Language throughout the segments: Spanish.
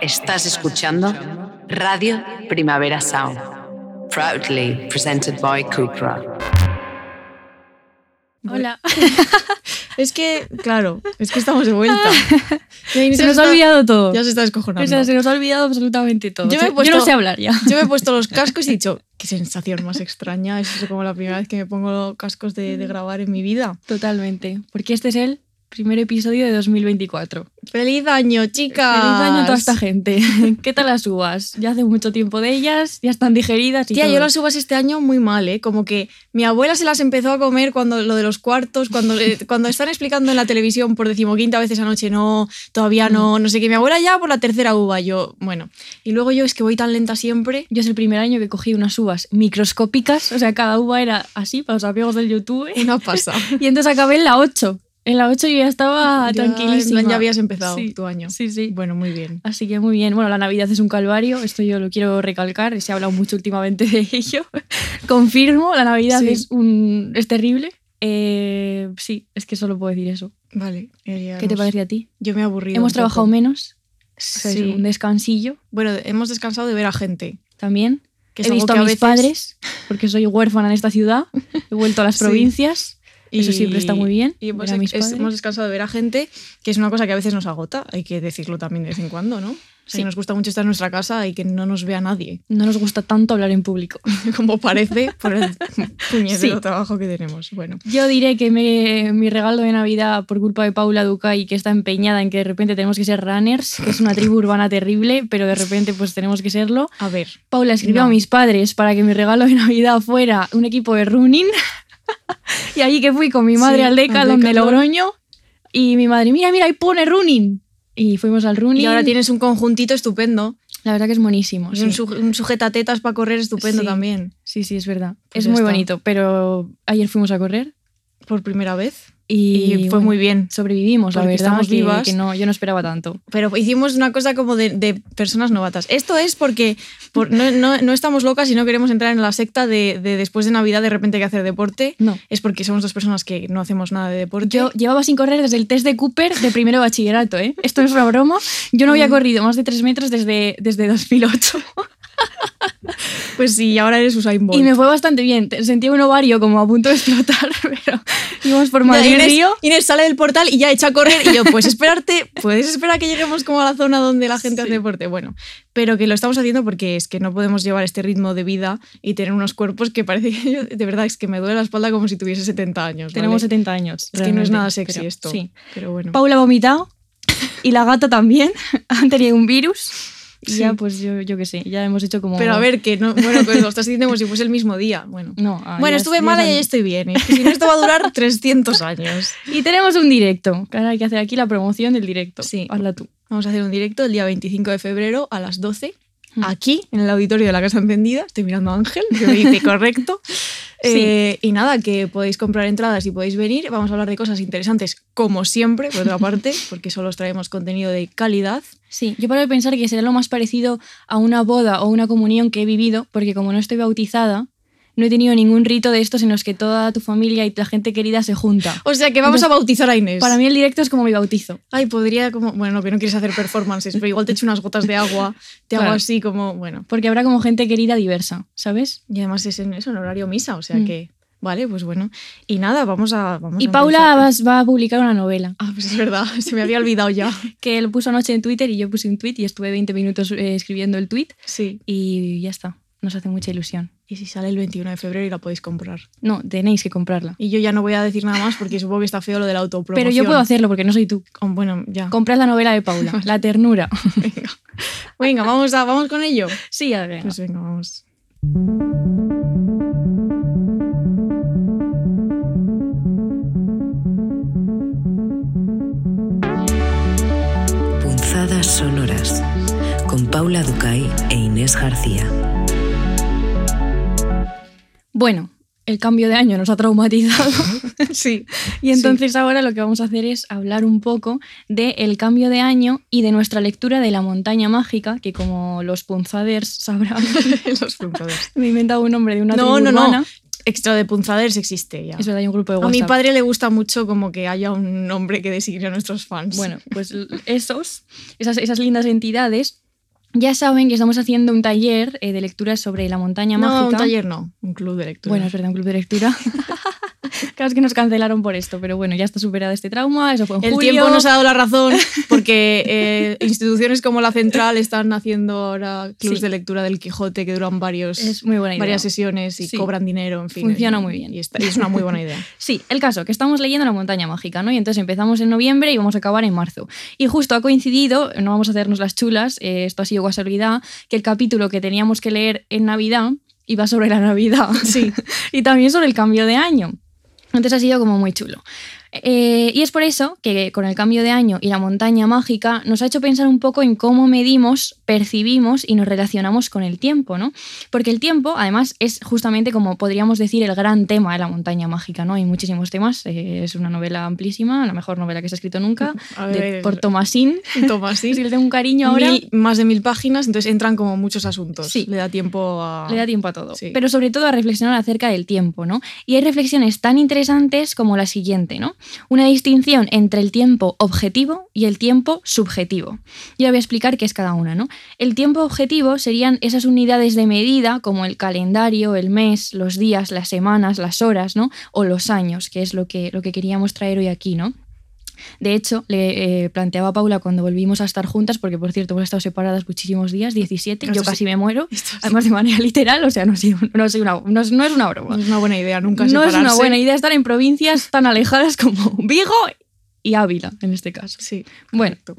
Estás escuchando Radio Primavera Sound, proudly presented by Cupra. Hola. Es que, claro, es que estamos de vuelta. Se nos ha olvidado todo. Ya se está O descojonando. sea, se nos ha olvidado absolutamente todo. Yo me he Yo puesto- no sé hablar ya. Yo me he puesto los cascos y he dicho, qué sensación más extraña. Es como la primera vez que me pongo cascos de, de grabar en mi vida. Totalmente. Porque este es el primer episodio de 2024. ¡Feliz año, chicas! Feliz año a toda esta gente. ¿Qué tal las uvas? Ya hace mucho tiempo de ellas, ya están digeridas y Tía, todo. yo las uvas este año muy mal, ¿eh? Como que mi abuela se las empezó a comer cuando lo de los cuartos, cuando, eh, cuando están explicando en la televisión por decimoquinta veces anoche, no, todavía no, Mm. no sé qué. Mi abuela ya por la tercera uva, yo, bueno. Y luego yo es que voy tan lenta siempre. Yo es el primer año que cogí unas uvas microscópicas, o sea, cada uva era así, para los amigos del YouTube. Una pasa. Y entonces acabé en la 8. En la 8 yo ya estaba Ya, tranquilísima. ya habías empezado Sí. tu año. Sí, sí. Bueno, muy bien. Así que muy bien. Bueno, la Navidad es un calvario, esto yo lo quiero recalcar, se ha hablado mucho últimamente de ello. Confirmo, la Navidad Sí. es, un, es terrible. Eh, sí, es que solo puedo decir eso. Vale. ya ¿Qué te parece a ti? Yo me he aburrido. Hemos trabajado poco. menos, o sea, es Sí. un descansillo Bueno, hemos descansado de ver a gente. también. Que He visto que a a mis veces- padres, porque soy huérfana en esta ciudad. He vuelto a las Sí. provincias. Eso siempre está muy bien, Y es- hemos descansado de ver a gente, que es una cosa que a veces nos agota, hay que decirlo también de vez en cuando, ¿no? Sí. nos gusta mucho estar en nuestra casa y que no nos vea nadie, No nos gusta tanto hablar en público. como parece por el puñetero Sí. trabajo que tenemos. Bueno, Yo diré que me- mi regalo de Navidad por culpa de Paula Ducay, que está empeñada en que de repente tenemos que ser runners, que es una tribu urbana terrible, pero de repente pues tenemos que serlo. a ver, Paula escribió No. a mis padres para que mi regalo de Navidad fuera un equipo de running. y allí que fui con mi madre Sí, al Decathlon de. Logroño y mi madre, mira, mira, ahí pone running. Y fuimos al running. y ahora tienes un conjuntito estupendo, La verdad que es buenísimo. y un, sí. su- un sujetatetas para correr estupendo Sí. también, Sí, sí, es verdad. Pues es muy está. bonito, pero ayer fuimos a correr por primera vez, y, y, fue muy bien. sobrevivimos, la verdad, estamos que- vivas. que no, yo no esperaba tanto. Pero hicimos una cosa como de, de personas novatas. Esto es porque por- no, no- no estamos locas y no queremos entrar en la secta de, de después de Navidad de repente hay que hacer deporte. No. Es porque somos dos personas que no hacemos nada de deporte. Yo llevaba sin correr desde el test de Cooper de primero de bachillerato, ¿eh? Esto no es una broma. Yo no había Mm. corrido más de tres metros desde, desde 2008. pues sí, ahora eres Usain Bolt. Y me fue bastante bien. Sentía un ovario como a punto de explotar, pero íbamos por Madrid Inés, Río. Inés sale del portal y ya echa a correr y yo, pues esperarte, puedes esperar a que lleguemos como a la zona donde la gente hace deporte. Bueno, pero que lo estamos haciendo porque es que no podemos llevar este ritmo de vida y tener unos cuerpos que parece que yo, de verdad es que me duele la espalda como si tuviese 70 años. Tenemos ¿vale? 70 años. Es que no es nada sexy pero esto. Sí. Pero bueno. Paula ha vomitado y la gata también. Han tenido un virus. Y Sí. ya, pues yo, yo qué sé, ya hemos hecho como. Pero a ver, que no, bueno, pues lo estás diciendo como si fuese el mismo día. Bueno, No, ah, bueno estuve mala y ya estoy bien. Es que si no, esto va a durar 300 años. Y tenemos un directo. ahora hay que hacer aquí la promoción del directo. Sí. Hazla tú. Vamos a hacer un directo el día 25 de febrero a las 12, Mm. Aquí, en el auditorio de la Casa Encendida. Estoy mirando a Ángel, que me dice correcto. Eh, y nada, que podéis comprar entradas y podéis venir. Vamos a hablar de cosas interesantes, como siempre, por otra parte, porque solo os traemos contenido de calidad. Sí, yo paro de pensar que será lo más parecido a una boda o una comunión que he vivido, porque como no estoy bautizada, no he tenido ningún rito de estos en los que toda tu familia y la gente querida se junta. O sea que vamos Entonces, a bautizar a Inés. Para mí el directo es como mi bautizo. Ay, podría como. Bueno, que no quieres hacer performances, pero igual te echo unas gotas de agua, te hago así como. Bueno. Porque habrá como gente querida diversa, ¿sabes? Y además es en eso, en horario misa, o sea Mm. que. Vale, pues bueno. Y nada, vamos a. Vamos Y a Paula vas- va a publicar una novela Ah, pues es verdad, se me había olvidado ya. que él puso anoche en Twitter y yo puse un tweet y estuve 20 minutos eh, escribiendo el tweet Sí. y ya está. Nos hace mucha ilusión. Y si sale el 21 de febrero y la podéis comprar. No, tenéis que comprarla. Y yo ya no voy a decir nada más porque supongo que está feo lo de la autopromoción. Pero yo puedo hacerlo porque no soy tú. Con- Bueno, ya. Comprad la novela de Paula, La ternura. Venga, venga vamos, a, vamos con ello. Sí, a ver. Pues venga, vamos. Punzadas sonoras con Paula Ducay e Inés García. Bueno, el cambio de año nos ha traumatizado. Sí. Y entonces ahora lo que vamos a hacer es hablar un poco del cambio de año y de nuestra lectura de La montaña mágica, que como los punzaders sabrán, Los punzaders. me he inventado un nombre de una No, tribu no, no. Extra de punzaders existe ya. Es verdad, hay un grupo de A WhatsApp. mi padre le gusta mucho como que haya un nombre que designe a nuestros fans. Bueno, pues esos, esas, esas lindas entidades ya saben que estamos haciendo un taller eh, de lectura sobre la montaña no, mágica. un taller no, un club de lectura. Bueno, es verdad, un club de lectura. claro, es que nos cancelaron por esto, pero bueno, ya está superado este trauma, eso fue en el julio. tiempo nos ha dado la razón porque eh, instituciones como la Central están haciendo ahora clubs Sí. de lectura del Quijote que duran varios, Es muy buena idea. varias sesiones y Sí. cobran dinero, en fin. Funciona y- muy bien. Y, está- y es una muy buena idea. Sí, el caso, que estamos leyendo La montaña mágica, ¿no? Y entonces empezamos en noviembre y vamos a acabar en marzo. Y justo ha coincidido, no vamos a hacernos las chulas, eh, esto ha sido casualidad, que el capítulo que teníamos que leer en Navidad iba sobre la Navidad. Sí. y también sobre el cambio de año. Entonces ha sido como muy chulo. Eh, y es por eso que con el cambio de año y la montaña mágica nos ha hecho pensar un poco en cómo medimos, percibimos y nos relacionamos con el tiempo, ¿no? Porque el tiempo, además, es justamente como podríamos decir el gran tema de la montaña mágica, ¿no? Hay muchísimos temas, eh, es una novela amplísima, la mejor novela que se ha escrito nunca, de- por Thomasín. Tomás, sí. Si le tengo un cariño ahora, Mil- más de mil páginas, entonces entran como muchos asuntos. Sí. Le da tiempo a. le da tiempo a todo. Sí. Pero sobre todo a reflexionar acerca del tiempo, ¿no? Y hay reflexiones tan interesantes como la siguiente, ¿no? Una distinción entre el tiempo objetivo y el tiempo subjetivo. Y ahora voy a explicar qué es cada una, ¿no? El tiempo objetivo serían esas unidades de medida como el calendario, el mes, los días, las semanas, las horas, ¿no? O los años, que es lo que, lo que queríamos traer hoy aquí, ¿no? De hecho, le eh, planteaba a Paula cuando volvimos a estar juntas, porque por cierto hemos estado separadas muchísimos días, 17, yo sí. casi me muero, Esto además de manera literal, o sea, no, sido una, no, es, no es una broma. No es una buena idea nunca No es una buena idea estar en provincias tan alejadas como Vigo y Ávila, en este caso. Sí. Bueno, correcto.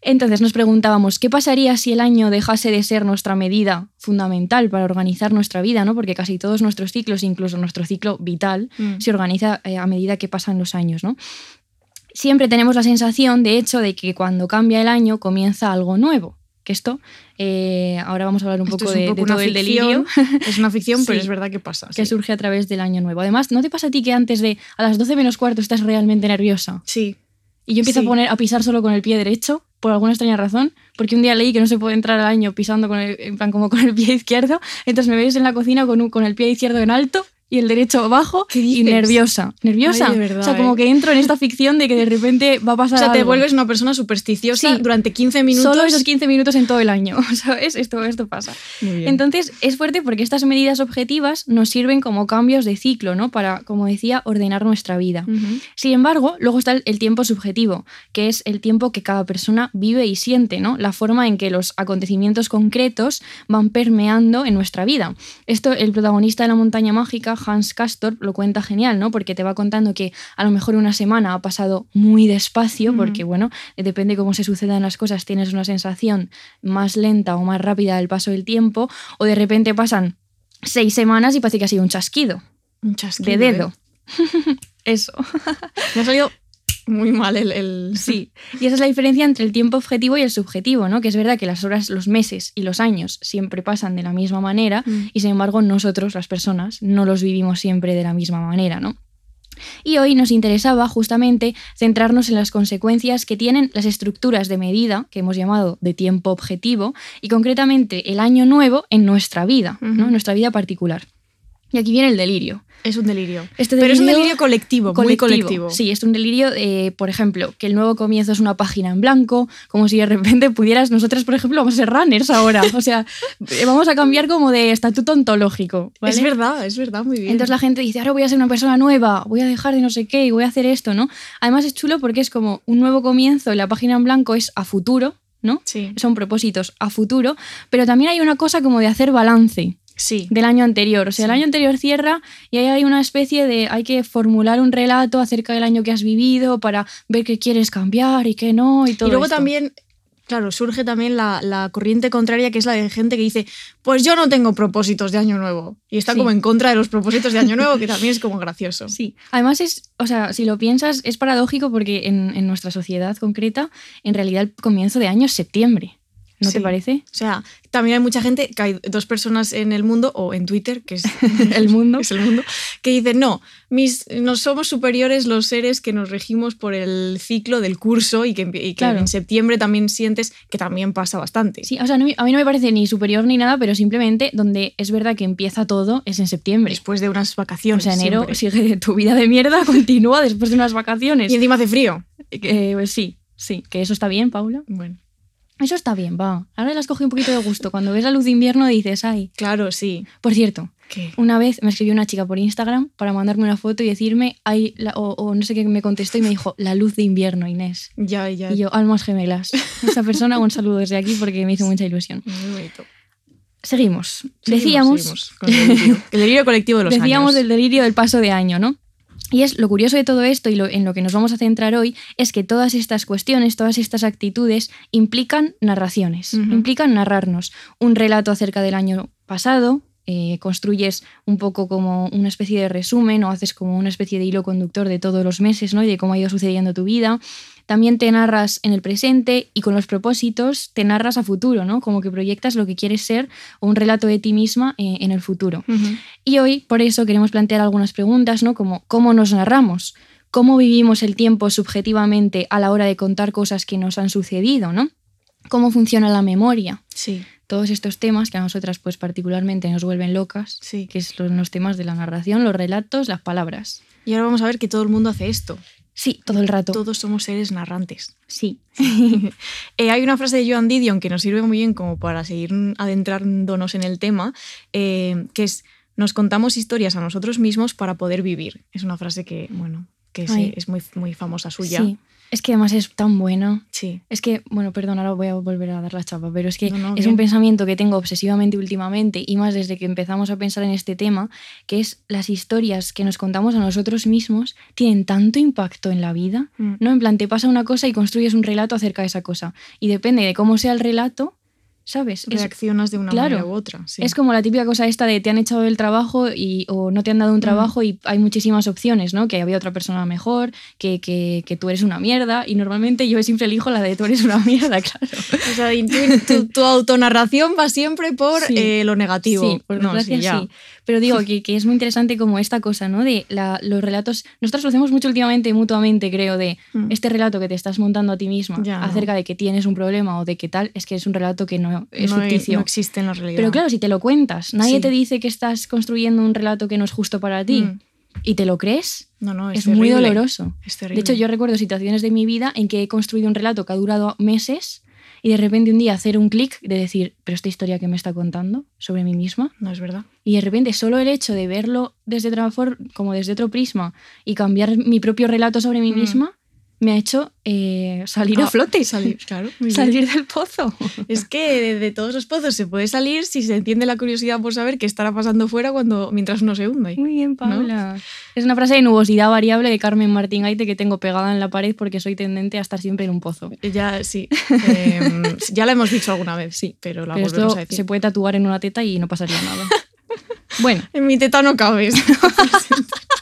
entonces nos preguntábamos, ¿qué pasaría si el año dejase de ser nuestra medida fundamental para organizar nuestra vida? ¿no? Porque casi todos nuestros ciclos, incluso nuestro ciclo vital, Mm. se organiza eh, a medida que pasan los años. ¿no? Siempre tenemos la sensación, de hecho, de que cuando cambia el año comienza algo nuevo. Que esto, eh, ahora vamos a hablar un Esto poco un de, poco de una todo el delirio Es una ficción, pero es verdad que pasa. que sí. surge a través del año nuevo. Además, ¿no te pasa a ti que antes de a las 12 menos cuarto estás realmente nerviosa? Sí. Y yo empiezo Sí. a poner a pisar solo con el pie derecho, por alguna extraña razón, porque un día leí que no se puede entrar al año pisando con el, en plan como con el pie izquierdo, entonces me veis en la cocina con, un- con el pie izquierdo en alto y el derecho abajo ¿Qué y nerviosa, nerviosa. Ay, verdad, o sea, como ¿eh? que entro en esta ficción de que de repente va a O pasar sea, te vuelves una persona supersticiosa Sí. durante 15 minutos. Solo esos 15 minutos en todo el año, ¿sabes? Esto, esto pasa. Muy bien. Entonces es fuerte porque estas medidas objetivas nos sirven como cambios de ciclo, ¿no? Para, como decía, ordenar nuestra vida. Sin embargo, luego está el, el tiempo subjetivo, que es el tiempo que cada persona vive y siente, ¿no? La forma en que los acontecimientos concretos van permeando en nuestra vida. Esto, el protagonista de la montaña mágica, Hans Castorp, lo cuenta genial, ¿no? Porque te va contando que a lo mejor una semana ha pasado muy despacio, porque, bueno, depende cómo se sucedan las cosas, tienes una sensación más lenta o más rápida del paso del tiempo, o de repente pasan seis semanas y parece que ha sido un chasquido Un chasquido, de dedo. Eso. ¿eh? Me ha salido muy mal el. el- Sí, y esa es la diferencia entre el tiempo objetivo y el subjetivo, ¿no? Que es verdad que las horas, los meses y los años siempre pasan de la misma manera Mm. y sin embargo nosotros, las personas, no los vivimos siempre de la misma manera, ¿no? Y hoy nos interesaba justamente centrarnos en las consecuencias que tienen las estructuras de medida, que hemos llamado de tiempo objetivo, y concretamente el año nuevo en nuestra vida, ¿no? En nuestra vida particular. Y aquí viene el delirio. Es un delirio. Este Pero es un delirio- colectivo, muy colectivo. Sí, es un delirio, eh, por ejemplo, que el nuevo comienzo es una página en blanco, como si de repente pudieras, nosotras, por ejemplo, vamos a ser runners ahora, o sea, eh, vamos a cambiar como de estatuto ontológico. ¿vale? Es verdad, es verdad, muy bien. Entonces la gente dice, ahora voy a ser una persona nueva, voy a dejar de no sé qué y voy a hacer esto, ¿no? Además es chulo porque es como un nuevo comienzo y la página en blanco es a futuro, ¿no? Sí. Son propósitos a futuro, pero también hay una cosa como de hacer balance Sí. del año anterior. O sea, el año anterior cierra y ahí hay una especie de. Hay que formular un relato acerca del año que has vivido para ver qué quieres cambiar y qué no y todo. y luego esto. también, claro, surge también la, la corriente contraria, que es la de gente que dice, pues yo no tengo propósitos de año nuevo. Y está Sí. como en contra de los propósitos de año nuevo, que también es como gracioso. Sí. Además, es, o sea, si lo piensas, es paradójico porque en, en nuestra sociedad concreta, en realidad el comienzo de año es septiembre. ¿No Sí. te parece? O sea, también hay mucha gente, que hay dos personas en el mundo, o en Twitter, que es El mundo. es el mundo, que dicen, no, mis, no somos superiores los seres que nos regimos por el ciclo del curso y que, empie- y que Claro. en septiembre también sientes que también pasa bastante. Sí, o sea, no a mí no me parece ni superior ni nada, pero simplemente donde es verdad que empieza todo es en septiembre. Después de unas O vacaciones. sea, enero siempre. sigue tu vida de mierda, continúa después de unas vacaciones. Y encima hace frío. Eh, pues sí, sí, que eso está bien, Paula. Bueno. Eso está bien, va. Ahora le has cogido un poquito de gusto. Cuando ves la luz de invierno dices, ay. Claro, sí. Por cierto, ¿Qué? una vez me escribió una chica por Instagram para mandarme una foto y decirme, ay, la- o, o no sé qué me contestó y me dijo, la luz de invierno, Inés. Ya, ya. Y yo, almas gemelas. Esa persona, un saludo desde aquí porque me hizo mucha ilusión. Muy bonito. Seguimos. Seguimos, Decíamos, seguimos el delirio. El delirio colectivo de los decíamos años. del delirio del paso de año, ¿no? Y es lo curioso de todo esto y lo, en lo que nos vamos a centrar hoy es que todas estas cuestiones, todas estas actitudes implican narraciones, implican narrarnos un relato acerca del año pasado, eh, construyes un poco como una especie de resumen o haces como una especie de hilo conductor de todos los meses ¿no? y de cómo ha ido sucediendo tu vida. También te narras en el presente y con los propósitos te narras a futuro, ¿no? Como que proyectas lo que quieres ser o un relato de ti misma eh, en el futuro. Y hoy, por eso, queremos plantear algunas preguntas, ¿no? Como cómo nos narramos, cómo vivimos el tiempo subjetivamente a la hora de contar cosas que nos han sucedido, ¿no? Cómo funciona la memoria. Sí, Todos estos temas que a nosotras, pues particularmente, nos vuelven locas, sí. que son los temas de la narración, los relatos, las palabras. Y ahora vamos a ver que todo el mundo hace esto. Sí, todo el rato. Todos somos seres narrantes. Sí. Eh, hay una frase de Joan Didion que nos sirve muy bien como para seguir adentrándonos en el tema, eh, que es nos contamos historias a nosotros mismos para poder vivir. Es una frase que, bueno, que es, es muy, muy famosa suya. Sí. Es que además es tan buena. Sí. Es que, bueno, perdón, ahora voy a volver a dar la chapa, pero es que No, no, es bien. un pensamiento que tengo obsesivamente últimamente y más desde que empezamos a pensar en este tema, que es las historias que nos contamos a nosotros mismos tienen tanto impacto en la vida, Mm. ¿no? En plan, te pasa una cosa y construyes un relato acerca de esa cosa. Y depende de cómo sea el relato, ¿sabes? Es- Reaccionas de una claro. manera u otra. sí. es como la típica cosa esta de te han echado del trabajo y, o no te han dado un trabajo y hay muchísimas opciones, ¿no? Que había otra persona mejor, que, que, que tú eres una mierda y normalmente yo siempre elijo la de tú eres una mierda, claro. O sea, tu, tu- tu autonarración va siempre por Sí. eh, lo negativo. Sí, por No, desgracia sí, ya. sí. Pero digo que, que es muy interesante como esta cosa, ¿no? De la- los relatos. Nosotros lo hacemos mucho últimamente, mutuamente, creo, de Mm. este relato que te estás montando a ti misma Ya, no. acerca de que tienes un problema o de que tal, es que es un relato que no es no, ficticio. no existe en la realidad. Pero claro, si te lo cuentas, nadie Sí. te dice que estás construyendo un relato que no es justo para ti Mm. y te lo crees, no, no, es, es, muy doloroso. Es De hecho, yo recuerdo situaciones de mi vida en que he construido un relato que ha durado meses y de repente un día hacer un clic de decir, pero esta historia que me está contando sobre mí misma. No es verdad. Y de repente solo el hecho de verlo desde otra como desde otro prisma y cambiar mi propio relato sobre mí Mm. misma me ha hecho eh, salir a Ah, flote, Salir, claro. salir del pozo. Es que de, de todos los pozos se puede salir si se entiende la curiosidad por saber qué estará pasando fuera cuando, mientras uno se hunde. Muy bien, Paula. Es una frase de nubosidad variable de Carmen Martín Aite que tengo pegada en la pared porque soy tendente a estar siempre en un pozo. Ya, sí. Em, ya la hemos dicho alguna vez, sí, pero la Pero volvemos esto a decir. se puede tatuar en una teta y no pasaría nada. bueno, En mi teta no cabes.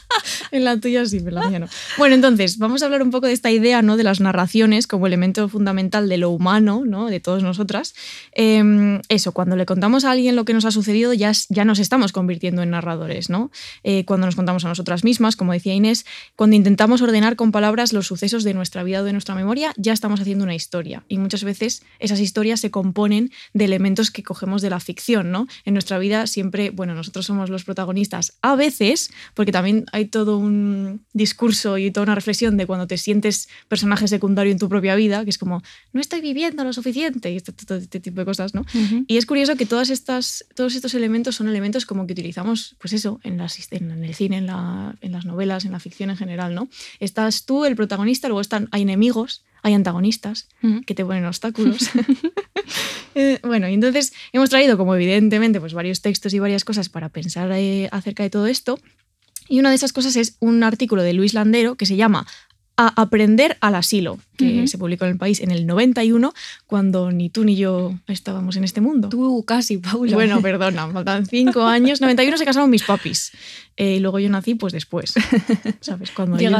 en la tuya sí, pero la mía no. Bueno, entonces, vamos a hablar un poco de esta idea ¿no? de las narraciones como elemento fundamental de lo humano, ¿no? de todas nosotras. Eh, eso, cuando le contamos a alguien lo que nos ha sucedido, ya, ya nos estamos convirtiendo en narradores. ¿no? Eh, cuando nos contamos a nosotras mismas, como decía Inés, cuando intentamos ordenar con palabras los sucesos de nuestra vida o de nuestra memoria, ya estamos haciendo una historia. Y muchas veces esas historias se componen de elementos que cogemos de la ficción. ¿no? En nuestra vida siempre, bueno, nosotros somos los protagonistas a veces, porque también hay todo un discurso y toda una reflexión de cuando te sientes personaje secundario en tu propia vida, que es como, no estoy viviendo lo suficiente, y este, todo este tipo de cosas, ¿no? ujú. Y es curioso que todas estas, todos estos elementos son elementos como que utilizamos, pues eso, en, las, en el cine, en, la- en las novelas, en la ficción en general, ¿no? Estás tú, el protagonista, luego están, hay enemigos, hay antagonistas, Ujú. que te ponen obstáculos. Eh, bueno, y entonces hemos traído como evidentemente pues varios textos y varias cosas para pensar eh, acerca de todo esto. Y una de esas cosas es un artículo de Luis Landero que se llama A aprender al asilo, que se publicó en el país en el 91, cuando ni tú ni yo estábamos en este mundo. Tú casi, Paula. Bueno, perdona, faltan cinco años. 91 se casaron mis papis. Eh, y luego yo nací pues después. ¿Sabes? Cuando ellos-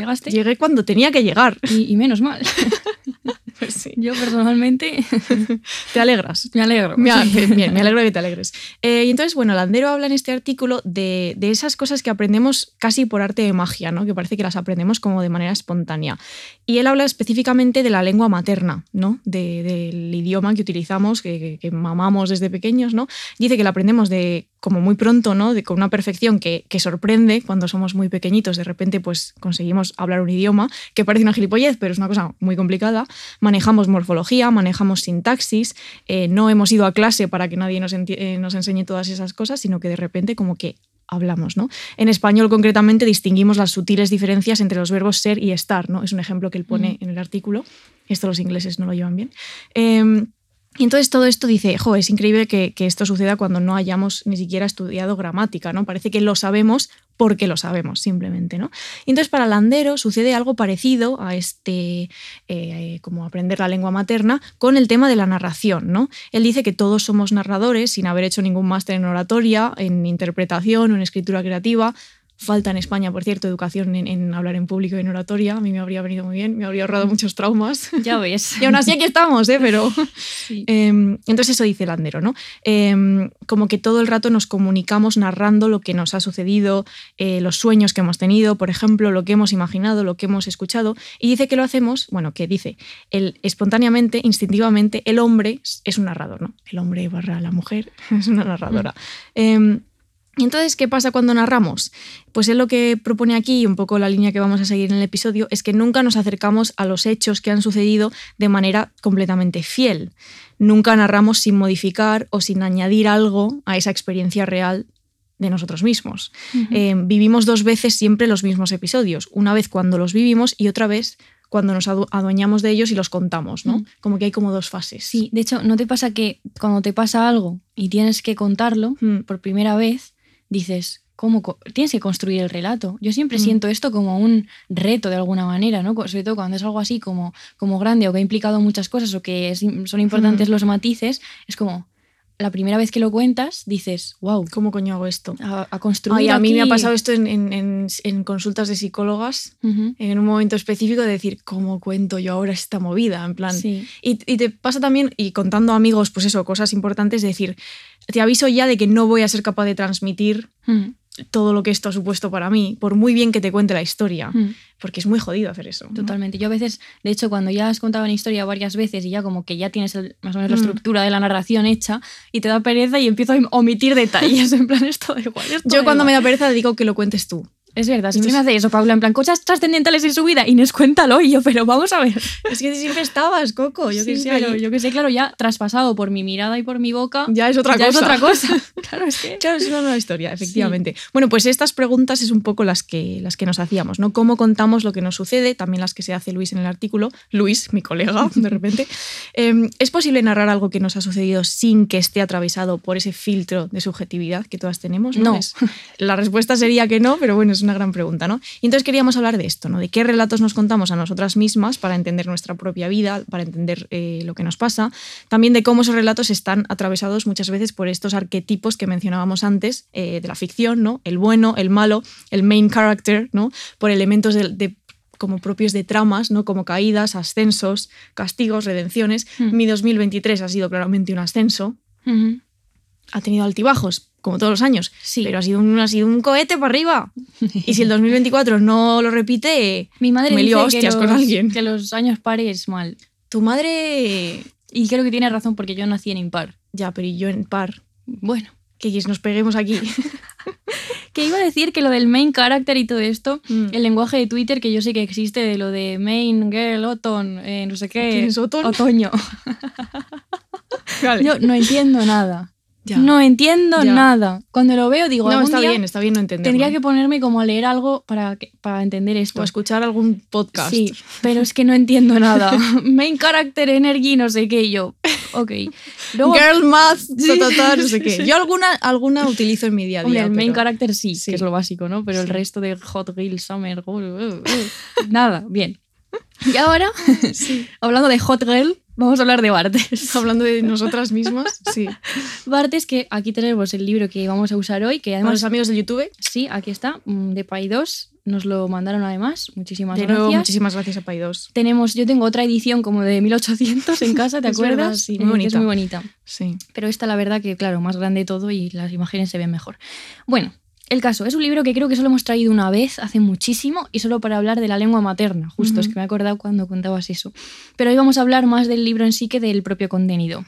llegaste. Llegué cuando tenía que llegar. Y, y menos mal. Pues sí. Yo personalmente Te alegras. me alegro. Me, Sí. bien, me alegro de que te alegres. Eh, y entonces, bueno, Landero habla en este artículo de, de esas cosas que aprendemos casi por arte de magia, ¿no? que parece que las aprendemos como de manera espontánea. Y él habla específicamente de la lengua materna, ¿no? De- del idioma que utilizamos, que, que- que mamamos desde pequeños. ¿no? Dice que la aprendemos de como muy pronto, ¿no? De, con una perfección que, que sorprende cuando somos muy pequeñitos. De repente, pues conseguimos hablar un idioma que parece una gilipollez, pero es una cosa muy complicada. manejamos morfología, manejamos sintaxis, eh, no hemos ido a clase para que nadie nos, eh, nos enseñe todas esas cosas, sino que de repente como que hablamos, ¿no? En español concretamente distinguimos las sutiles diferencias entre los verbos ser y estar, ¿no? Es un ejemplo que él pone en el artículo. Esto los ingleses no lo llevan bien. Em, y entonces todo esto dice, jo, es increíble que, esto suceda cuando no hayamos ni siquiera estudiado gramática, ¿no? Parece que lo sabemos porque lo sabemos, simplemente, ¿no? Y entonces para Landero sucede algo parecido a este, eh, como aprender la lengua materna, con el tema de la narración, ¿no? Él dice que todos somos narradores sin haber hecho ningún máster en oratoria, en interpretación o en escritura creativa. Falta en España, por cierto, educación en, en hablar en público y en oratoria. A mí me habría venido muy bien, me habría ahorrado muchos traumas. Ya ves. Y aún así aquí estamos, ¿eh? Pero... Sí. Eh, entonces eso dice Landero, ¿no? Eh, como que todo el rato nos comunicamos narrando lo que nos ha sucedido, eh, los sueños que hemos tenido, por ejemplo, lo que hemos imaginado, lo que hemos escuchado. Y dice que lo hacemos, bueno, que dice, el, espontáneamente, instintivamente, el hombre es un narrador, ¿no? El hombre barra la mujer es una narradora. Eh, y entonces, ¿qué pasa cuando narramos? Pues él lo que propone aquí, y un poco la línea que vamos a seguir en el episodio, es que nunca nos acercamos a los hechos que han sucedido de manera completamente fiel. Nunca narramos sin modificar o sin añadir algo a esa experiencia real de nosotros mismos. Eh, vivimos dos veces siempre los mismos episodios, una vez cuando los vivimos y otra vez cuando nos adu- adueñamos de ellos y los contamos, ¿no? Como que hay como dos fases. Sí, de hecho, ¿no te pasa que cuando te pasa algo y tienes que contarlo por primera vez, dices, ¿cómo? co- Tienes que construir el relato. Yo siempre Mm. siento esto como un reto de alguna manera, ¿no? Sobre todo cuando es algo así como, como grande o que ha implicado muchas cosas o que es- son importantes Mm. los matices, es como la primera vez que lo cuentas, dices, wow, ¿Cómo coño hago esto? a, a construir. Ay, a mí me ha aquí". pasado esto en, en- en- en consultas de psicólogas, en un momento específico, de decir, ¿cómo cuento yo ahora esta movida? En plan. Sí. Y, y te pasa también, y contando a amigos, pues eso, cosas importantes, de decir, te aviso ya de que no voy a ser capaz de transmitir todo lo que esto ha supuesto para mí, por muy bien que te cuente la historia, mm. porque es muy jodido hacer eso. ¿no? Totalmente. Yo a veces, de hecho, cuando ya has contado una historia varias veces y ya como que ya tienes el- más o menos la Mm. estructura de la narración hecha y te da pereza y empiezo a omitir detalles. En plan, esto da igual. esto Yo da cuando me da pereza digo que lo cuentes tú. Es verdad, siempre me hace eso, Paula, en plan, cosas trascendentales en su vida. Inés, cuéntalo. Y yo, pero vamos a ver. Es que siempre estabas, Coco. Yo que Sí, sé, pero yo que sé, claro, ya traspasado por mi mirada y por mi boca. ya es otra ya cosa. es otra cosa. claro, es que. Claro, es una nueva historia, efectivamente. Bueno, pues estas preguntas es un poco las que, las que nos hacíamos, ¿no? ¿Cómo contamos lo que nos sucede? También las que se hace Luis en el artículo. Luis, mi colega, de repente. Eh, ¿Es posible narrar algo que nos ha sucedido sin que esté atravesado por ese filtro de subjetividad que todas tenemos? No. Es- la respuesta sería que no, pero bueno, es una gran pregunta, ¿no? Y entonces queríamos hablar de esto, ¿no? De qué relatos nos contamos a nosotras mismas para entender nuestra propia vida, para entender eh, lo que nos pasa. También de cómo esos relatos están atravesados muchas veces por estos arquetipos que mencionábamos antes eh, de la ficción, ¿no? El bueno, el malo, el main character, ¿no? Por elementos de, de- como propios de tramas, ¿no? Como caídas, ascensos, castigos, redenciones. Hmm. Mi 2023 ha sido claramente un ascenso. Ha tenido altibajos, como todos los años, Sí. pero ha sido, un, ha sido un cohete para arriba. Y si el 2024 no lo repite, Mi madre me lío hostias los, con alguien. que los años pares mal. Tu madre... Y creo que tiene razón porque yo nací en impar. Ya, pero y yo en par. Bueno. Que nos peguemos aquí. Que iba a decir que lo del main character y todo esto, Mm. el lenguaje de Twitter que yo sé que existe de lo de main girl, autumn, eh, no sé qué. ¿Quién es Autumn? Otoño. Vale. Yo no entiendo nada. Ya. No entiendo Ya. nada. Cuando lo veo digo, no, algún está día bien, está bien no entenderlo. tendría que ponerme como a leer algo para, que- para entender esto. O escuchar algún podcast. Sí, pero es que no entiendo nada. main character energy, no sé qué, yo. Ok. Luego, Girl math, ta, ta, ta, no sé qué. Yo alguna, alguna utilizo en mi día a Hombre, día. el main pero- character sí, Sí. que es lo básico, ¿no? Pero el resto de Hot Girl Summer, uh, uh, uh, nada, bien. Y ahora, hablando de Hot Girl, vamos a hablar de Bartes. Hablando de nosotras mismas, sí. Bartes, que aquí tenemos el libro que vamos a usar hoy, que Para además, los amigos de YouTube, sí, aquí está, mm, de Pai 2, nos lo mandaron además, muchísimas de nuevo, gracias. muchísimas gracias a Paidos. Tenemos, yo tengo otra edición como de 1800 en casa, ¿te Es verdad, acuerdas? sí, muy Es bonita. muy bonita. Sí. Pero esta, la verdad, que claro, más grande todo y las imágenes se ven mejor. Bueno, el caso, es un libro que creo que solo hemos traído una vez, hace muchísimo, y solo para hablar de la lengua materna, justo, es que me he acordado cuando contabas eso. Pero hoy vamos a hablar más del libro en sí que del propio contenido.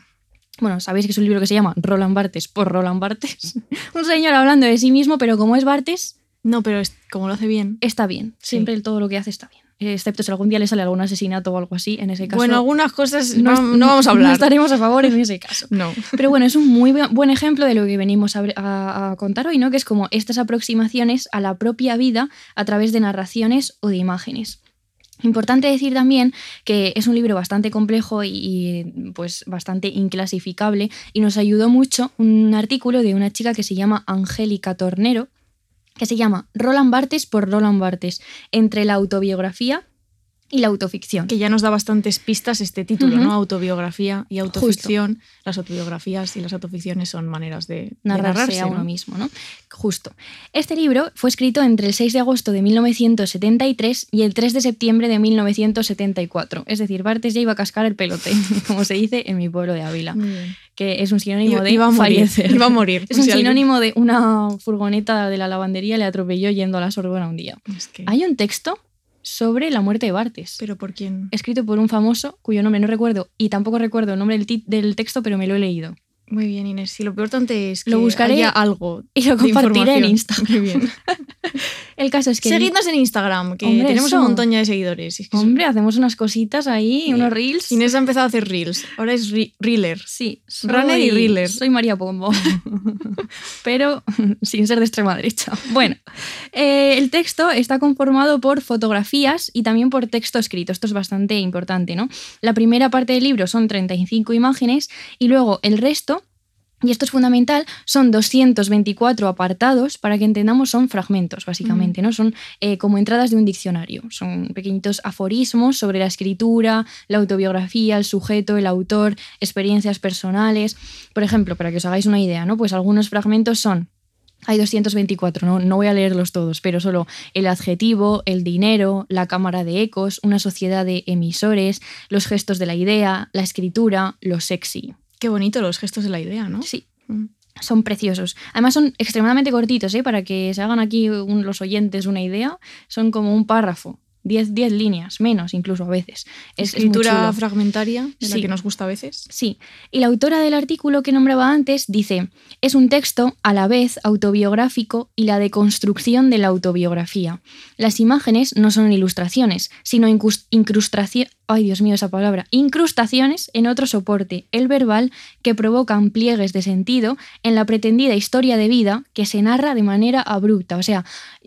Bueno, sabéis que es un libro que se llama Roland Barthes por Roland Barthes. un señor hablando de sí mismo, pero como es Barthes, No, pero es, como lo hace bien. está bien. Sí. Siempre todo lo que hace está bien. Excepto si algún día le sale algún asesinato o algo así, en ese caso. Bueno, algunas cosas no, no vamos a hablar. No estaremos a favor en ese caso. No. Pero bueno, es un muy buen ejemplo de lo que venimos a, a- a contar hoy, ¿no? Que es como estas aproximaciones a la propia vida a través de narraciones o de imágenes. Importante decir también que es un libro bastante complejo y, y, pues bastante inclasificable y nos ayudó mucho un artículo de una chica que se llama Angélica Tornero que se llama Roland Barthes por Roland Barthes entre la autobiografía y la autoficción. Que ya nos da bastantes pistas este título. ¿no? Autobiografía y autoficción. Las autobiografías y las autoficciones son maneras de, de narrarse narrarse, a ¿no? uno mismo, ¿no? Justo. Este libro fue escrito entre el 6 de agosto de 1973 y el 3 de septiembre de 1974. Es decir, Bartes ya iba a cascar el pelote, como se dice en mi pueblo de Ávila, que es un sinónimo Iba- de iba a morir, fallecer. iba a morir. Es un Si alguien- sinónimo de una furgoneta de la lavandería le atropelló yendo a la Sorbona un día. Es que- Hay un texto sobre la muerte de Bartes. Pero por quién. escrito por un famoso cuyo nombre no recuerdo y tampoco recuerdo el nombre del, del texto, pero me lo he leído. Muy bien, Inés. Si lo importante es que Lo buscaré haya algo. y lo compartiré en. Instagram. Muy bien. El caso es que... Seguidnos en Instagram, que Hombre, tenemos eso. un montón ya de seguidores. Es que eso- Hombre, hacemos unas cositas ahí, Sí. unos reels. Inés ha empezado a hacer reels. Ahora es re- reeler. Sí, soy, Runner y reeler. Soy María Pombo, pero sin ser de extrema derecha. Bueno, eh, el texto está conformado por fotografías y también por texto escrito. Esto es bastante importante, ¿no? La primera parte del libro son 35 imágenes y luego el resto y esto es fundamental, son 224 apartados, para que entendamos, son fragmentos, básicamente, ¿no? Son eh, como entradas de un diccionario. Son pequeñitos aforismos sobre la escritura, la autobiografía, el sujeto, el autor, experiencias personales. Por ejemplo, para que os hagáis una idea, ¿no? Pues algunos fragmentos son hay 224, no, no voy a leerlos todos, pero solo el adjetivo, el dinero, la cámara de ecos, una sociedad de emisores, los gestos de la idea, la escritura, lo sexy. Qué bonito los gestos de la idea, ¿no? Sí, Mm. son preciosos. Además son extremadamente cortitos, ¿eh? para que se hagan aquí un- los oyentes una idea. Son como un párrafo, 10 10 líneas, menos incluso a veces. Es, Escritura fragmentaria, de la que nos gusta a veces. Sí, y la autora del artículo que nombraba antes dice, es un texto a la vez autobiográfico y la deconstrucción de la autobiografía. Las imágenes no son ilustraciones, sino incrustaciones, ay Dios mío esa palabra, incrustaciones en otro soporte, el verbal, que provocan pliegues de sentido en la pretendida historia de vida que se narra de manera abrupta. O sea,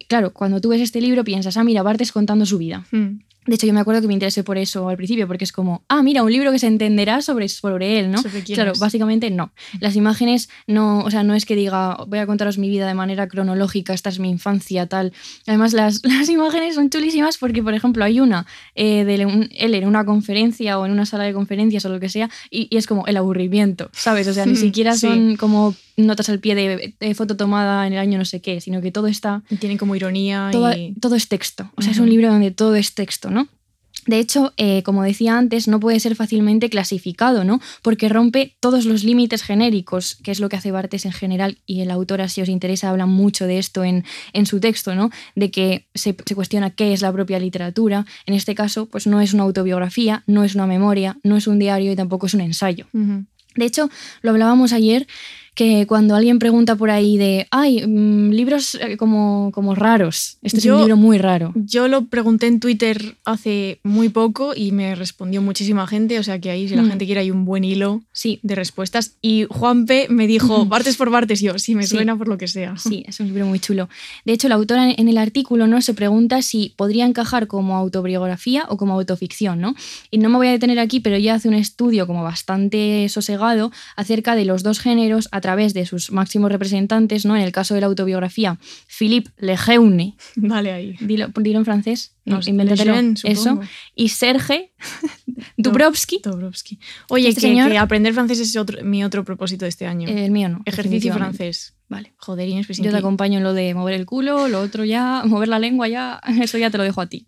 claro, cuando tú ves este libro piensas, ah, mira, Bartes contando su vida. Mm. De hecho, yo me acuerdo que me interesé por eso al principio, porque es como, ah, mira, un libro que se entenderá sobre, sobre él, ¿no? ¿Sobre quién claro, es? básicamente no. Las imágenes no, o sea, no es que diga, voy a contaros mi vida de manera cronológica, esta es mi infancia, tal. Además, las, las imágenes son chulísimas porque, por ejemplo, hay una eh, de un- él en una conferencia o en una sala de conferencias o lo que sea, y, y es como el aburrimiento, ¿sabes? O sea, ni siquiera Sí. son como notas al pie de, de foto tomada en el año no sé qué, sino que todo está Y tiene como ironía todo, y... todo es texto. O sea, es un libro donde todo es texto, ¿no? De hecho, eh, como decía antes, no puede ser fácilmente clasificado, ¿no? Porque rompe todos los límites genéricos, que es lo que hace Bartes en general, y el autor, si os interesa, habla mucho de esto en, en su texto, ¿no? De que se, se cuestiona qué es la propia literatura. En este caso, pues no es una autobiografía, no es una memoria, no es un diario y tampoco es un ensayo. De hecho, lo hablábamos ayer, que cuando alguien pregunta por ahí de, ay, mm, libros eh, como, como raros, este es un libro muy raro. Yo lo pregunté en Twitter hace muy poco y me respondió muchísima gente, o sea que ahí si la Mm. gente quiere hay un buen hilo Sí, de respuestas. Y Juan P. me dijo, partes por partes, yo, sí, me Sí. suena por lo que sea. sí, es un libro muy chulo. De hecho, la autora en el artículo ¿no? se pregunta si podría encajar como autobiografía o como autoficción, ¿no? Y no me voy a detener aquí, pero ella hace un estudio como bastante sosegado acerca de los dos géneros a través de sus máximos representantes, ¿no? En el caso de la autobiografía, Philippe Lejeune, Dale ahí. dilo, dilo en francés, No, Lejeune, eso, y Serge Dubrovsky, Dobrowski. Oye, Este que, señor- que aprender francés es otro, mi otro propósito de este año. el mío no. Ejercicio francés. Vale. Joder, Inés, pues, Yo te acompaño en lo de mover el culo, lo otro ya, mover la lengua ya, eso ya te lo dejo a ti.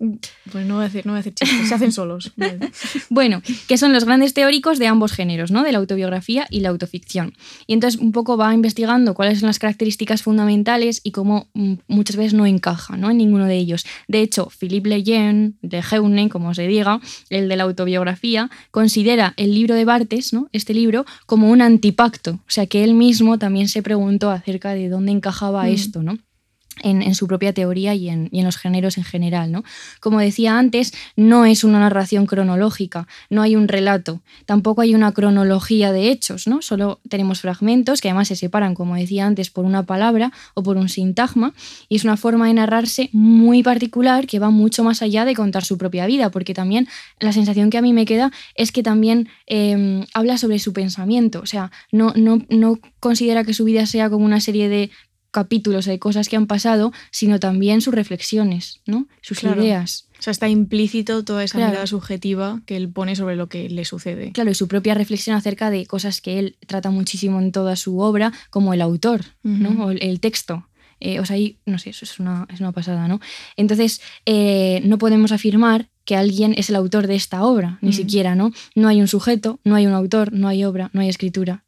Pues no voy a hacer, no voy a hacer chistes, se hacen solos. Vale. Bueno, que son los grandes teóricos de ambos géneros, ¿no? De la autobiografía y la autoficción. Y entonces un poco va investigando cuáles son las características fundamentales y cómo mm, muchas veces no encaja, ¿no? En ninguno de ellos. De hecho, Philippe Lejeune, de Jeune, como se diga, el de la autobiografía, considera el libro de Bartes, ¿no? Este libro, como un antipacto. O sea que él mismo también se preguntó acerca de dónde encajaba Mm. esto, ¿no? En, su propia teoría y en, los géneros en general. ¿no? Como decía antes, no es una narración cronológica, no hay un relato, tampoco hay una cronología de hechos, ¿no? solo tenemos fragmentos que además se separan, como decía antes, por una palabra o por un sintagma, y es una forma de narrarse muy particular que va mucho más allá de contar su propia vida, porque también la sensación que a mí me queda es que también em, habla sobre su pensamiento, o sea, no, no, no considera que su vida sea como una serie de capítulos de cosas que han pasado, sino también sus reflexiones, ¿no? sus ideas. O sea, está implícito toda esa mirada subjetiva que él pone sobre lo que le sucede. Claro, y su propia reflexión acerca de cosas que él trata muchísimo en toda su obra, como el autor, ¿no? O el, texto. Eh, o sea, ahí, no sé, eso es una, es una pasada, ¿no? Entonces, eh, no podemos afirmar que alguien es el autor de esta obra, ni siquiera, ¿no? No hay un sujeto, no hay un autor, no hay obra, no hay escritura,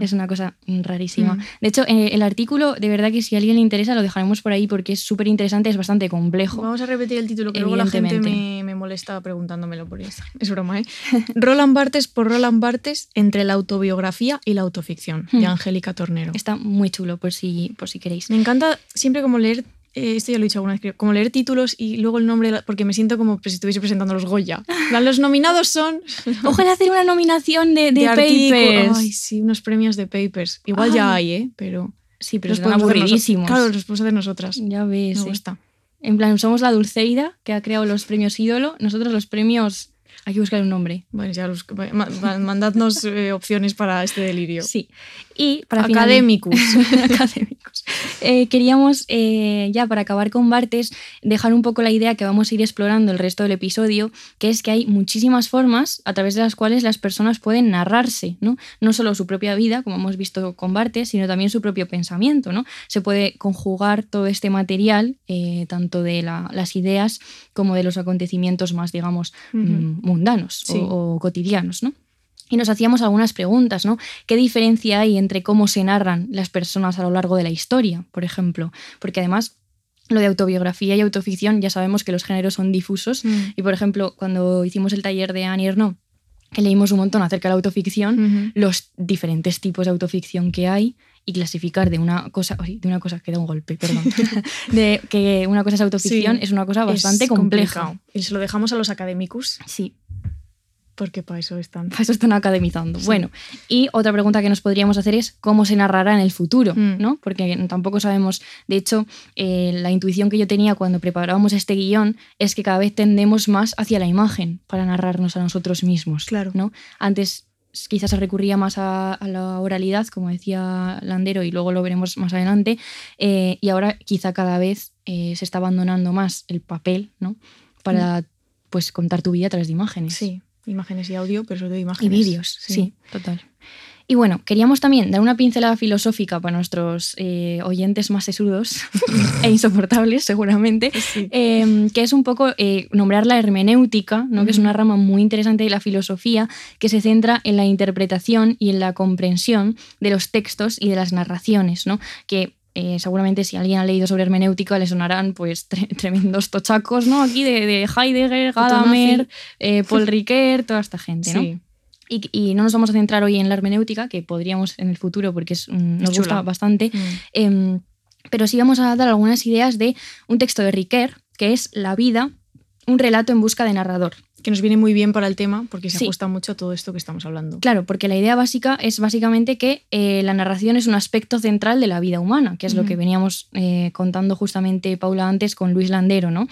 Es una cosa rarísima. Mm. De hecho, eh, el artículo, de verdad que si a alguien le interesa, lo dejaremos por ahí porque es súper interesante, es bastante complejo. Vamos a repetir el título, que luego la gente me, me, molesta preguntándomelo por eso. Es broma, ¿eh? Roland Barthes por Roland Barthes entre la autobiografía y la autoficción, de hmm. Angélica Tornero. Está muy chulo, por si, por si queréis. Me encanta siempre como leer eh, esto ya lo he dicho alguna vez, como leer títulos y luego el nombre, porque me siento como si estuviese presentando los Goya. Los nominados son... Ojalá hacer una nominación de, de, papers. Ay, sí, unos premios de papers. Igual ya hay, ¿eh? Pero... Sí, pero son aburridísimos. Claro, los podemos hacer nosotras. Ya ves. Me gusta. En plan, somos la Dulceida, que ha creado los premios ídolo, nosotros los premios hay que buscar un nombre. Bueno, ya mandadnos eh, opciones para este delirio. Sí. Y para Académicos. Académicos. Eh, queríamos, eh, ya para acabar con Bartes, dejar un poco la idea que vamos a ir explorando el resto del episodio, que es que hay muchísimas formas a través de las cuales las personas pueden narrarse, ¿no? No solo su propia vida, como hemos visto con Bartes, sino también su propio pensamiento, ¿no? Se puede conjugar todo este material, tanto de las ideas como de los acontecimientos más, digamos, mundanos o, cotidianos, ¿no? Y nos hacíamos algunas preguntas, ¿no? ¿Qué diferencia hay entre cómo se narran las personas a lo largo de la historia, por ejemplo? Porque además lo de autobiografía y autoficción ya sabemos que los géneros son difusos mm. y por ejemplo cuando hicimos el taller de Annie Ernaux que leímos un montón acerca de la autoficción, los diferentes tipos de autoficción que hay y clasificar de una cosa, de una cosa que da un golpe, perdón, de que una cosa es autoficción es una cosa bastante compleja. Y se lo dejamos a los académicos. Sí. Porque para eso están. Para eso están academizando. Bueno, y otra pregunta que nos podríamos hacer es cómo se narrará en el futuro, mm. ¿no? Porque tampoco sabemos. De hecho, eh, la intuición que yo tenía cuando preparábamos este guion es que cada vez tendemos más hacia la imagen para narrarnos a nosotros mismos. Claro. ¿no? Antes quizás se recurría más a, la oralidad, como decía Landero, y luego lo veremos más adelante, eh, y ahora quizá cada vez eh, se está abandonando más el papel, ¿no? Para pues contar tu vida a través de imágenes. Sí, imágenes y audio, pero sobre todo imágenes. Y vídeos, sí, total. Y bueno, queríamos también dar una pincelada filosófica para nuestros eh, oyentes más sesudos e insoportables, seguramente, em, que es un poco eh, nombrar la hermenéutica, ¿no? que es una rama muy interesante de la filosofía que se centra en la interpretación y en la comprensión de los textos y de las narraciones, ¿no? que eh, seguramente si alguien ha leído sobre hermenéutica le sonarán pues tremendos tochacos, ¿no? Aquí de, Heidegger, Gadamer, Paul Ricoeur, toda esta gente, ¿no? Y, no nos vamos a centrar hoy en la hermenéutica, que podríamos en el futuro porque es, nos gusta bastante, mm. em, pero sí vamos a dar algunas ideas de un texto de Riquer, que es La vida, un relato en busca de narrador. Que nos viene muy bien para el tema porque se ajusta mucho a todo esto que estamos hablando. Claro, porque la idea básica es básicamente que eh, la narración es un aspecto central de la vida humana, que es lo que veníamos eh, contando justamente Paula antes con Luis Landero, ¿no?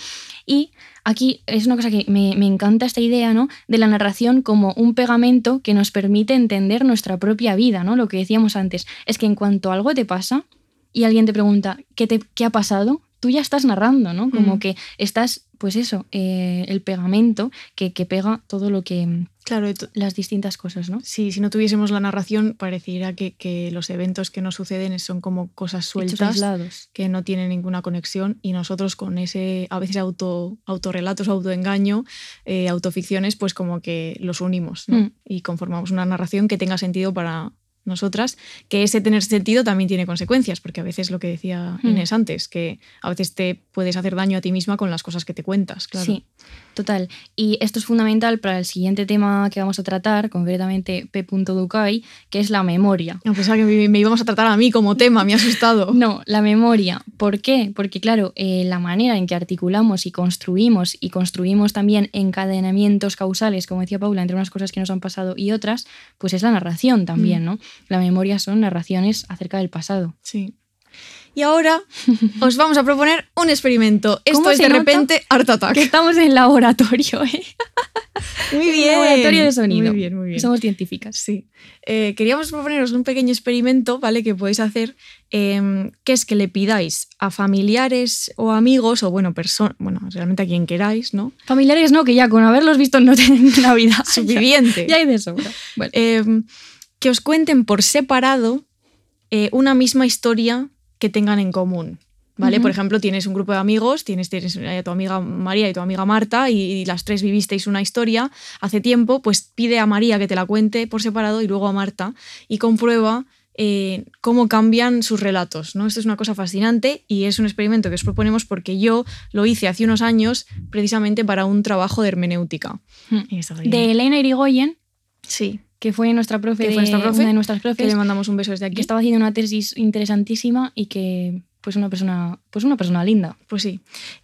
Y aquí es una cosa que me, encanta esta idea, ¿no? De la narración como un pegamento que nos permite entender nuestra propia vida, ¿no? Lo que decíamos antes, es que en cuanto algo te pasa y alguien te pregunta, ¿qué, te, qué ha pasado? Tú ya estás narrando, ¿no? Como que estás, pues eso, eh, el pegamento que, que, pega todo lo que... Claro, las distintas cosas, ¿no? Sí, si no tuviésemos la narración, pareciera que, que los eventos que nos suceden son como cosas sueltas que no tienen ninguna conexión y nosotros con ese, a veces auto, autorrelatos, autoengaño, eh, autoficciones, pues como que los unimos ¿no? Mm. y conformamos una narración que tenga sentido para, nosotras, que ese tener sentido también tiene consecuencias, porque a veces lo que decía hmm. Inés antes, que a veces te puedes hacer daño a ti misma con las cosas que te cuentas, claro. Sí, Total. Y esto es fundamental para el siguiente tema que vamos a tratar, concretamente P. Dukai, que es la memoria. No, pensaba que me, me íbamos a tratar a mí como tema, me ha asustado. No, la memoria. ¿Por qué? Porque, claro, eh, la manera en que articulamos y construimos, y construimos también encadenamientos causales, como decía Paula, entre unas cosas que nos han pasado y otras, pues es la narración también, Mm. ¿no? La memoria son narraciones acerca del pasado. Sí. Y ahora os vamos a proponer un experimento. Esto ¿Cómo es de repente Art Attack. Que estamos en laboratorio, ¿eh? Muy En bien. Laboratorio de sonido. Muy bien, muy bien. Somos científicas. Sí. Eh, queríamos proponeros un pequeño experimento, ¿vale? Que podéis hacer, eh, que es que le pidáis a familiares o amigos, o bueno, personas, bueno, realmente a quien queráis, ¿no? Familiares no, que ya con haberlos visto no tienen Navidad. Suficiente. Ya hay de sobra. Bueno. Eh, que os cuenten por separado eh, una misma historia que tengan en común. ¿Vale? Por ejemplo, tienes un grupo de amigos, tienes, tienes a tu amiga María y tu amiga Marta, y, y las tres vivisteis una historia hace tiempo, pues pide a María que te la cuente por separado y luego a Marta y comprueba eh, cómo cambian sus relatos. ¿no? Esto es una cosa fascinante y es un experimento que os proponemos porque yo lo hice hace unos años precisamente para un trabajo de hermenéutica. Bien. De Elena Irigoyen, Sí, que fue nuestra profe, Que fue de, nuestra profe, una de nuestras que profes, le mandamos un beso desde aquí. que estaba haciendo una tesis interesantísima y que pues una persona, pues una persona linda. Pues sí.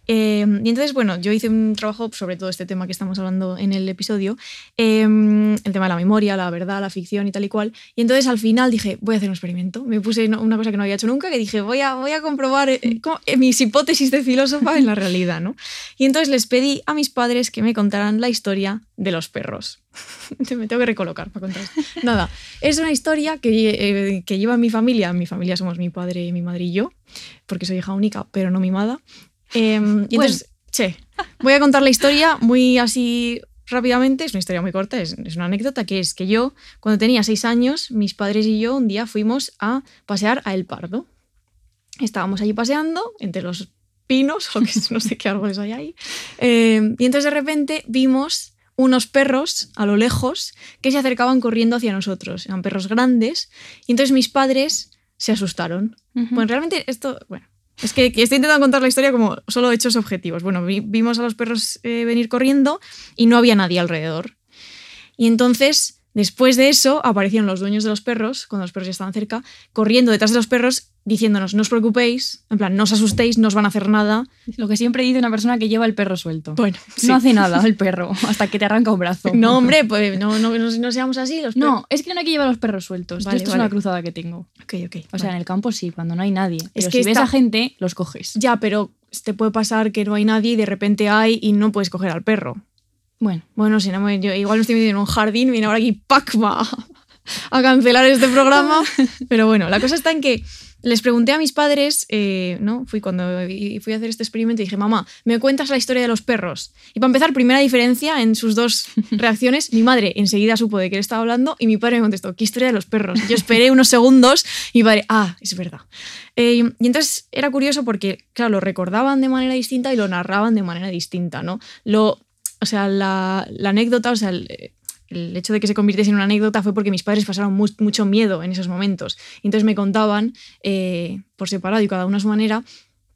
Eh, y entonces, bueno, yo hice un trabajo sobre todo este tema que estamos hablando en el episodio, eh, el tema de la memoria, la verdad, la ficción y tal y cual. Y entonces al final dije, voy a hacer un experimento. Me puse una cosa que no había hecho nunca, que dije, voy a, voy a comprobar eh, cómo- eh, mis hipótesis de filósofa en la realidad, ¿no? Y entonces les pedí a mis padres que me contaran la historia de los perros. me tengo que recolocar para contar. Nada, es una historia que, eh, que lleva mi familia. Mi familia somos mi padre, mi madre y yo, porque soy hija única, pero no mimada. Eh, y entonces, che, voy a contar la historia muy así rápidamente. Es una historia muy corta, es, es una anécdota que es que yo, cuando tenía seis años, mis padres y yo un día fuimos a pasear a El Pardo. Estábamos allí paseando entre los pinos, o que no sé qué árboles hay ahí. Eh, y entonces de repente vimos unos perros a lo lejos que se acercaban corriendo hacia nosotros. Eran perros grandes. Y entonces mis padres se asustaron. Bueno, realmente esto, bueno, es que, que estoy intentando contar la historia como solo hechos objetivos. Bueno, vi- vimos a los perros eh, venir corriendo y no había nadie alrededor. Y entonces, después de eso, aparecieron los dueños de los perros, cuando los perros ya estaban cerca, corriendo detrás de los perros, diciéndonos, no os preocupéis, en plan, no os asustéis, no os van a hacer nada. Lo que siempre dice una persona que lleva el perro suelto. Bueno, sí. No hace nada el perro hasta que te arranca un brazo. No, hombre, pues no, no, no, no seamos así. Los No, es que no hay que llevar los perros sueltos. Vale, Esto es una cruzada que tengo. Ok, ok. O sea, en el campo sí, cuando no hay nadie. Pero que si ves está- a gente, los coges. Ya, pero te puede pasar que no hay nadie y de repente hay y no puedes coger al perro. Bueno, Bueno, si no me, yo igual me estoy metiendo en un jardín, viene ahora aquí Pacma a cancelar este programa. Pero bueno, la cosa está en que les pregunté a mis padres, eh, ¿no? Fui cuando fui a hacer este experimento y dije, mamá, ¿me cuentas la historia de los perros? Y para empezar, primera diferencia en sus dos reacciones, mi madre enseguida supo de qué le estaba hablando y mi padre me contestó, ¿qué historia de los perros? Yo esperé unos segundos y mi padre, ah, es verdad. Eh, y entonces era curioso porque, claro, lo recordaban de manera distinta y lo narraban de manera distinta, ¿no? Lo, o sea, la, la anécdota, o sea, el, el hecho de que se convirtiese en una anécdota fue porque mis padres pasaron mu- mucho miedo en esos momentos. Entonces me contaban, eh, por separado y cada uno a su manera,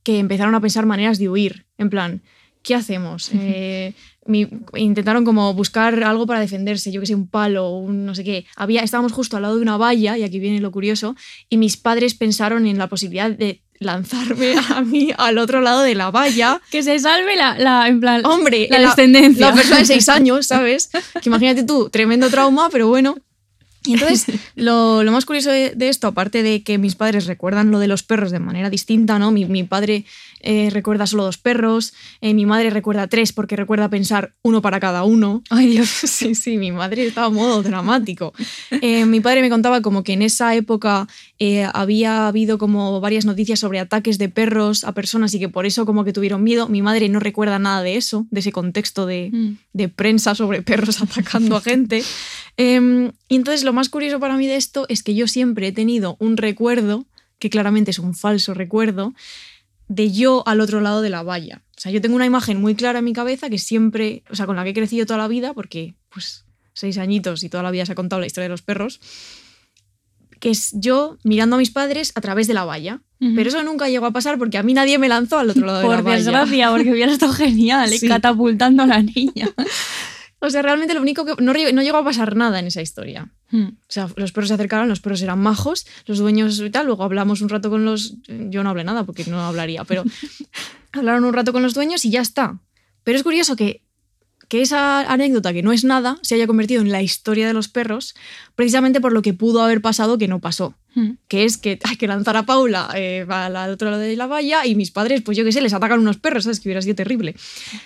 que empezaron a pensar maneras de huir. En plan, ¿qué hacemos? Eh, mi- intentaron como buscar algo para defenderse, yo que sé, un palo, un no sé qué. Había, estábamos justo al lado de una valla, y aquí viene lo curioso, y mis padres pensaron en la posibilidad de lanzarme a mí al otro lado de la valla que se salve la, la- en plan, Hombre, la la- descendencia. la persona de seis años, ¿sabes? Que imagínate tú, tremendo trauma, pero bueno. Y entonces, lo, lo más curioso de, de esto, aparte de que mis padres recuerdan lo de los perros de manera distinta, ¿no? Mi, mi padre eh, recuerda solo dos perros, eh, mi madre recuerda tres porque recuerda pensar uno para cada uno. Ay, Dios. Sí, sí, mi madre estaba en modo dramático. Eh, mi padre me contaba como que en esa época eh, había habido como varias noticias sobre ataques de perros a personas y que por eso como que tuvieron miedo. Mi madre no recuerda nada de eso, de ese contexto de, Mm. de prensa sobre perros atacando a gente. Em, y entonces lo más curioso para mí de esto es que yo siempre he tenido un recuerdo, que claramente es un falso recuerdo, de yo al otro lado de la valla. O sea, yo tengo una imagen muy clara en mi cabeza que siempre, o sea, con la que he crecido toda la vida, porque pues seis añitos y toda la vida se ha contado la historia de los perros, que es yo mirando a mis padres a través de la valla. Pero eso nunca llegó a pasar porque a mí nadie me lanzó al otro lado de la Por valla. desgracia, porque hubiera estado genial, ¿eh? Sí. catapultando a la niña. O sea, realmente lo único que no, no llegó a pasar nada en esa historia. Mm. O sea, los perros se acercaron, los perros eran majos, los dueños y tal. Luego hablamos un rato con los. Yo no hablé nada porque no hablaría, pero hablaron un rato con los dueños y ya está. Pero es curioso que, que esa anécdota, que no es nada, se haya convertido en la historia de los perros, precisamente por lo que pudo haber pasado que no pasó. Mm. Que es que hay que lanzar a Paula eh, al otro lado de la valla y mis padres, pues yo qué sé, les atacan unos perros, ¿sabes? Que hubiera sido terrible.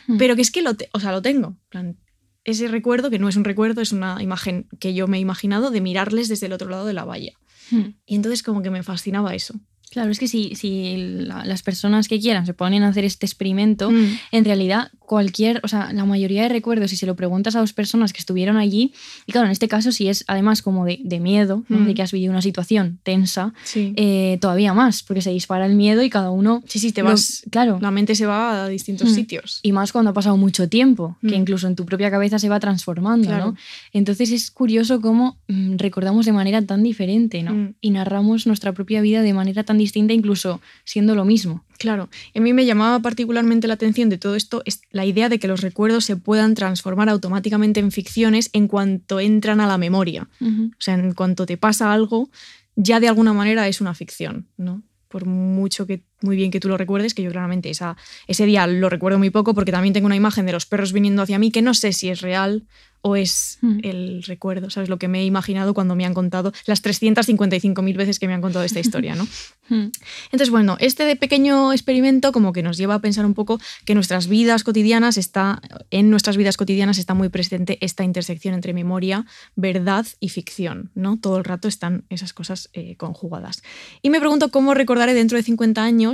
Mm. Pero que es que lo, te- o sea, lo tengo. en plan, ese recuerdo, que no es un recuerdo, es una imagen que yo me he imaginado de mirarles desde el otro lado de la valla. Mm. Y entonces como que me fascinaba eso. Claro, es que si, si la- las personas que quieran se ponen a hacer este experimento, Mm. en realidad cualquier, o sea, la mayoría de recuerdos, si se lo preguntas a dos personas que estuvieron allí, y claro, en este caso si es además como de, de miedo, ¿no? Mm. de que has vivido una situación tensa, Sí. eh, todavía más, porque se dispara el miedo y cada uno... sí, sí, te lo- vas. claro. La mente se va a distintos Mm. sitios. Y más cuando ha pasado mucho tiempo, que Mm. incluso en tu propia cabeza se va transformando, Claro. ¿no? Entonces es curioso cómo mm, recordamos de manera tan diferente, ¿no? Mm. Y narramos nuestra propia vida de manera tan distinta, incluso siendo lo mismo. Claro, a mí me llamaba particularmente la atención de todo esto es la idea de que los recuerdos se puedan transformar automáticamente en ficciones en cuanto entran a la memoria. O sea, en cuanto te pasa algo, ya de alguna manera es una ficción, ¿no? Por mucho que muy bien que tú lo recuerdes, que yo claramente esa, ese día lo recuerdo muy poco porque también tengo una imagen de los perros viniendo hacia mí que no sé si es real o es Mm. el recuerdo, ¿sabes? Lo que me he imaginado cuando me han contado las 355.000 veces que me han contado esta historia, ¿no? Mm. Entonces, bueno, este de pequeño experimento como que nos lleva a pensar un poco que nuestras vidas cotidianas está, en nuestras vidas cotidianas está muy presente esta intersección entre memoria, verdad y ficción, ¿no? Todo el rato están esas cosas eh, conjugadas. Y me pregunto cómo recordaré dentro de 50 años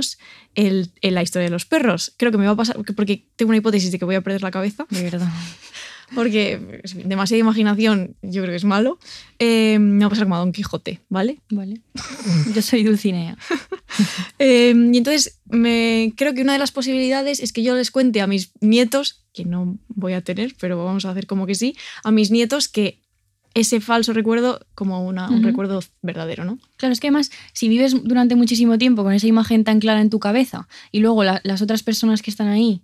el, el- la historia de los perros. Creo que me va a pasar, porque tengo una hipótesis de que voy a perder la cabeza, De verdad. porque demasiada imaginación yo creo que es malo. Eh, me va a pasar como a Don Quijote, ¿vale? Vale. Yo soy Dulcinea. Eh, y entonces me, creo que una de las posibilidades es que yo les cuente a mis nietos, que no voy a tener, pero vamos a hacer como que sí, a mis nietos que ese falso recuerdo como una- un recuerdo verdadero, ¿no? Claro, es que además, si vives durante muchísimo tiempo con esa imagen tan clara en tu cabeza y luego la- las otras personas que están ahí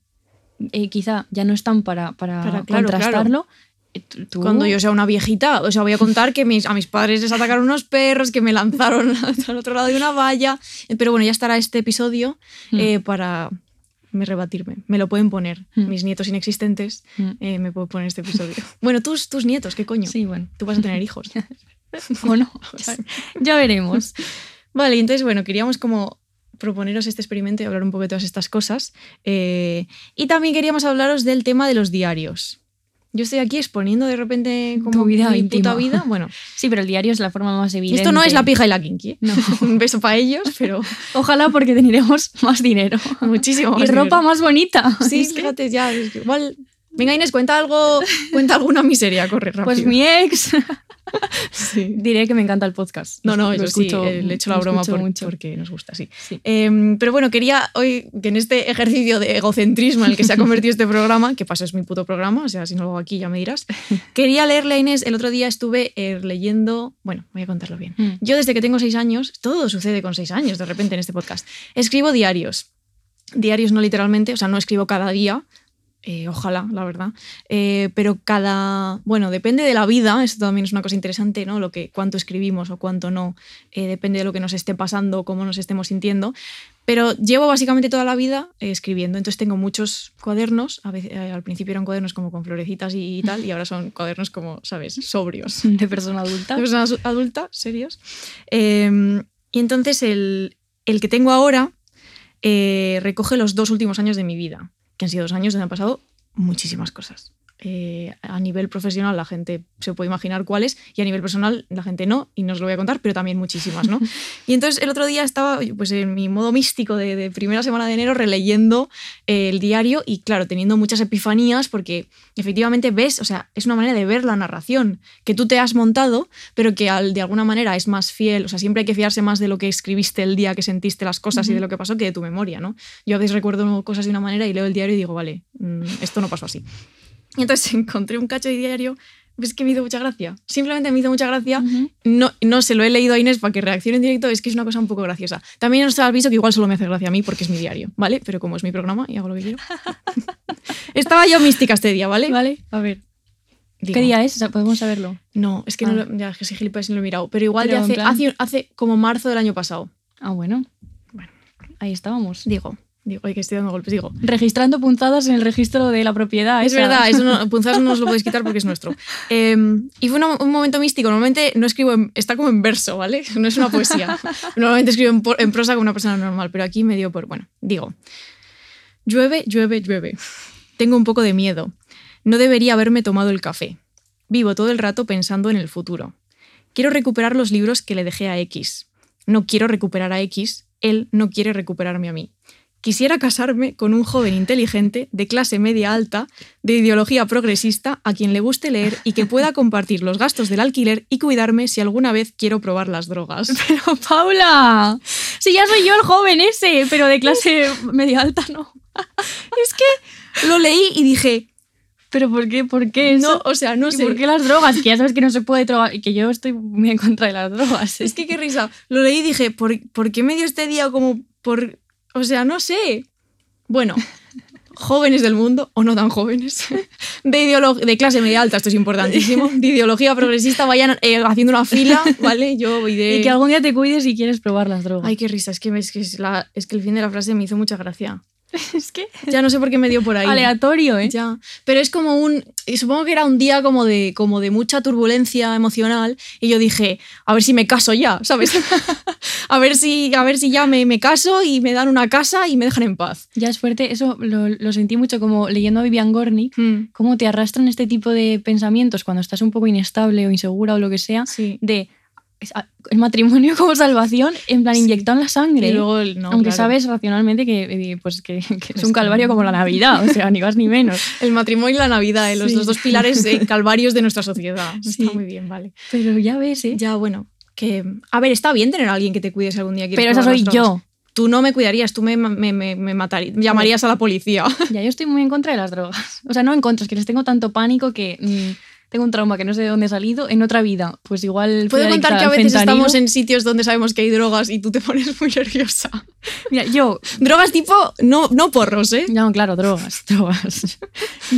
eh, quizá ya no están para, para, Para- claro, contrastarlo, eh, tú- Cuando yo sea una viejita, o sea, voy a contar que mis, a mis padres les atacaron unos perros, que me lanzaron al otro lado de una valla, Eh, pero bueno, ya estará este episodio Mm. para me rebatirme. Me lo pueden poner. Mm. Mis nietos inexistentes Mm. eh, me pueden poner este episodio. Bueno, tus, tus nietos, ¿qué coño? Sí, bueno. Tú vas a tener hijos. O no. Ya, ya veremos. Vale, y entonces, bueno, queríamos como proponeros este experimento y hablar un poco de todas estas cosas. Eh, y también queríamos hablaros del tema de los diarios. Yo estoy aquí exponiendo de repente como Tu vida mi íntima. puta vida. Bueno, Sí, pero el diario es la forma más y evidente. esto no es la pija y la kinky. ¿eh? No. Un beso para ellos, pero Ojalá porque tendremos más dinero. muchísimo y más ropa dinero. más bonita. Sí, fíjate, ya. igual. Venga, Inés, cuenta algo, cuenta alguna miseria, corre rápido. Pues mi ex. Sí. Diré que me encanta el podcast. No, no, Lo yo sí, escucho- eh, le echo la broma por- mucho. porque nos gusta, sí. Sí. Eh, pero bueno, quería hoy, que en este ejercicio de egocentrismo en el que se ha convertido este programa, que paso es mi puto programa, o sea, si no lo hago aquí ya me dirás, quería leerle a Inés, el otro día estuve eh, leyendo, bueno, voy a contarlo bien. Mm. Yo desde que tengo seis años, todo sucede con seis años de repente en este podcast, escribo diarios. Diarios no literalmente, o sea, no escribo cada día, eh, ojalá, la verdad. Eh, pero cada. Bueno, depende de la vida, esto también es una cosa interesante, ¿no? Lo que, cuánto escribimos o cuánto no, eh, depende de lo que nos esté pasando, cómo nos estemos sintiendo. Pero llevo básicamente toda la vida escribiendo, entonces tengo muchos cuadernos. A veces, al principio eran cuadernos como con florecitas y, y tal, y ahora son cuadernos como, ¿sabes? Sobrios De persona adulta. de persona adulta, serios. Eh, y entonces el, el que tengo ahora recoge los dos últimos años de mi vida, que han sido dos años donde han pasado muchísimas cosas. Eh, a nivel profesional la gente se puede imaginar cuáles y a nivel personal la gente no y no os lo voy a contar pero también muchísimas ¿no? y entonces el otro día estaba pues en mi modo místico de, de primera semana de enero releyendo eh, el diario y claro teniendo muchas epifanías porque efectivamente ves o sea es una manera de ver la narración que tú te has montado pero que al- de alguna manera es más fiel o sea siempre hay que fiarse más de lo que escribiste el día que sentiste las cosas y de lo que pasó que de tu memoria ¿no? yo a veces recuerdo cosas de una manera y leo el diario y digo vale mm, esto no pasó así y entonces encontré un cacho de diario Es que me hizo mucha gracia. Simplemente me hizo mucha gracia. No, no se lo he leído a Inés para que reaccione en directo. Es que es una cosa un poco graciosa. También os aviso que igual solo me hace gracia a mí porque es mi diario, ¿vale? Pero como es mi programa y hago lo que quiero. Estaba yo mística este día, ¿vale? Vale, a ver. Digo, ¿Qué día es? Podemos saberlo. No, es que no Ah. lo, ya, es que soy gilipollas y no lo he mirado. Pero igual Pero de en hace, plan- hace, hace como marzo del año pasado. Ah, bueno. Bueno. Ahí estábamos. Digo, digo, ay, que estoy dando golpes. Digo, Registrando puntadas en el registro de la propiedad. Es esa. verdad, eso no, punzadas no os lo podéis quitar porque es nuestro. Eh, y fue un momento místico. Normalmente no escribo, en- está como en verso, ¿vale? No es una poesía. Normalmente escribo en, en prosa como una persona normal, pero aquí me dio por. Bueno, digo. Llueve, llueve, llueve. Tengo un poco de miedo. No debería haberme tomado el café. Vivo todo el rato pensando en el futuro. Quiero recuperar los libros que le dejé a X. No quiero recuperar a X. Él no quiere recuperarme a mí. Quisiera casarme con un joven inteligente, de clase media alta, de ideología progresista, a quien le guste leer y que pueda compartir los gastos del alquiler y cuidarme si alguna vez quiero probar las drogas. Pero Paula, si ya soy yo el joven ese, pero de clase media alta no. Es que lo leí y dije, Pero ¿por qué? ¿Por qué eso? no, o sea, no ¿Y sé. ¿Por qué las drogas? Que ya sabes que no se puede drogar y que yo estoy muy en contra de las drogas. Es que qué risa. Lo leí y dije, ¿por, por qué me dio este día como por... O sea, no sé. Bueno, jóvenes del mundo, o no tan jóvenes, de, de clase media alta, esto es importantísimo, de ideología progresista, vayan eh, haciendo una fila, ¿vale? Yo voy de... Y que algún día te cuides si quieres probar las drogas. Ay, qué risa, es que, es, que es, la- es que el fin de la frase me hizo mucha gracia. es que Ya no sé por qué me dio por ahí. aleatorio, ¿eh? Ya, pero es como un, supongo que era un día como de, como de mucha turbulencia emocional y yo dije, a ver si me caso ya, ¿sabes? a, ver si, a ver si ya me, me caso y me dan una casa y me dejan en paz. Ya es fuerte. Eso lo, lo sentí mucho como leyendo a Vivian Gornick. Hmm, Cómo te arrastran este tipo de pensamientos cuando estás un poco inestable o insegura o lo que sea. Sí. De el matrimonio como salvación, en plan Sí. inyectado en la sangre. Y luego, el- no, Aunque claro. sabes racionalmente que, eh, pues, que, que es un que- calvario como la Navidad, o sea, ni más ni menos. El matrimonio y la Navidad, eh, los, Sí. los dos pilares eh, calvarios de nuestra sociedad. Sí. Está muy bien, vale. Pero ya ves, ¿eh? Ya, bueno, que... A ver, está bien tener a alguien que te cuide si algún día Pero esa soy yo. Tú no me cuidarías, tú me, me, me, me matarías, llamarías a la policía. Ya, yo estoy muy en contra de las drogas. O sea, no en contra, es que les tengo tanto pánico que mm, tengo un trauma que no sé de dónde he salido en otra vida. Pues igual. Puedo contar que a veces fentanilo. estamos en sitios donde sabemos que hay drogas y tú te pones muy nerviosa. Mira, yo. Drogas tipo, no, no porros, ¿eh? No, claro, drogas, drogas.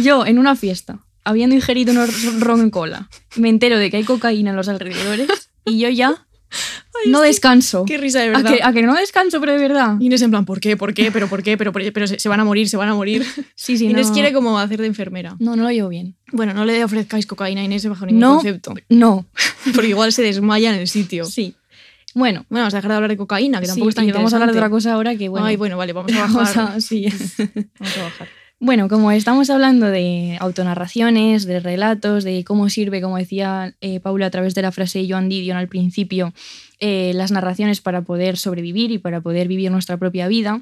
Yo en una fiesta, habiendo ingerido unos ron en cola, me entero de que hay cocaína en los alrededores y yo ya no descanso. Qué risa de ¿A verdad. que, a que no descanso, pero de verdad? Inés en plan, ¿por qué? ¿Por qué? ¿Pero por qué? Pero, por qué? pero se, se van a morir, se van a morir. Sí, sí, Inés no. quiere como hacer de enfermera. No, no lo llevo bien. Bueno, no le ofrezcáis cocaína a Inés bajo ningún No. concepto. No, Porque igual se desmaya en el sitio. sí. Bueno, Bueno, vamos a dejar de hablar de cocaína, que tampoco sí, es tan vamos a hablar de otra cosa ahora que, bueno, Ay, bueno, vale, vamos a bajar. vamos a- sí. Vamos a bajar. Bueno, como estamos hablando de autonarraciones, de relatos, de cómo sirve, como decía eh, Paula a través de la frase de Joan Didion al principio, eh, las narraciones para poder sobrevivir y para poder vivir nuestra propia vida,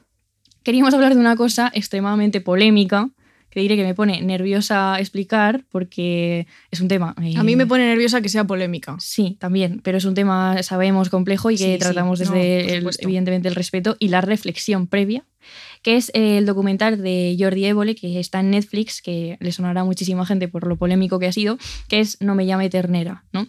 queríamos hablar de una cosa extremadamente polémica, que diré que me pone nerviosa explicar porque es un tema... eh, A mí me pone nerviosa que sea polémica. Sí, también, pero es un tema, sabemos, complejo y que Sí, tratamos no, desde, el- supuesto. evidentemente, el respeto y la reflexión previa, que es el documental de Jordi Évole, que está en Netflix, que le sonará a muchísima gente por lo polémico que ha sido, que es No me llame ternera, ¿no?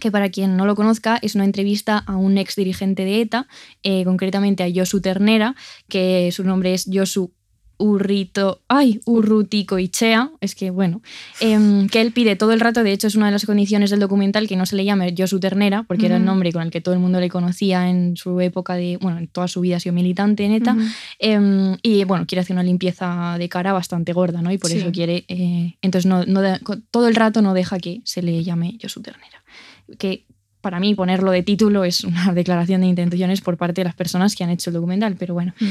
que para quien no lo conozca es una entrevista a un ex dirigente de ETA, eh, concretamente a Josu Ternera, que su nombre es Josu Urrito, ay, Urrutico Ichea, es que bueno, em, que él pide todo el rato, de hecho es una de las condiciones del documental que no se le llame Josu Ternera, porque era el nombre con el que todo el mundo le conocía en su época de, bueno, en toda su vida ha sido militante en ETA, Ujú. Em, y bueno, quiere hacer una limpieza de cara bastante gorda, ¿no? Y por Sí. eso quiere. eh, entonces, no, no de- todo el rato no deja que se le llame Josu Ternera. Que para mí ponerlo de título es una declaración de intenciones por parte de las personas que han hecho el documental, pero bueno. Mm.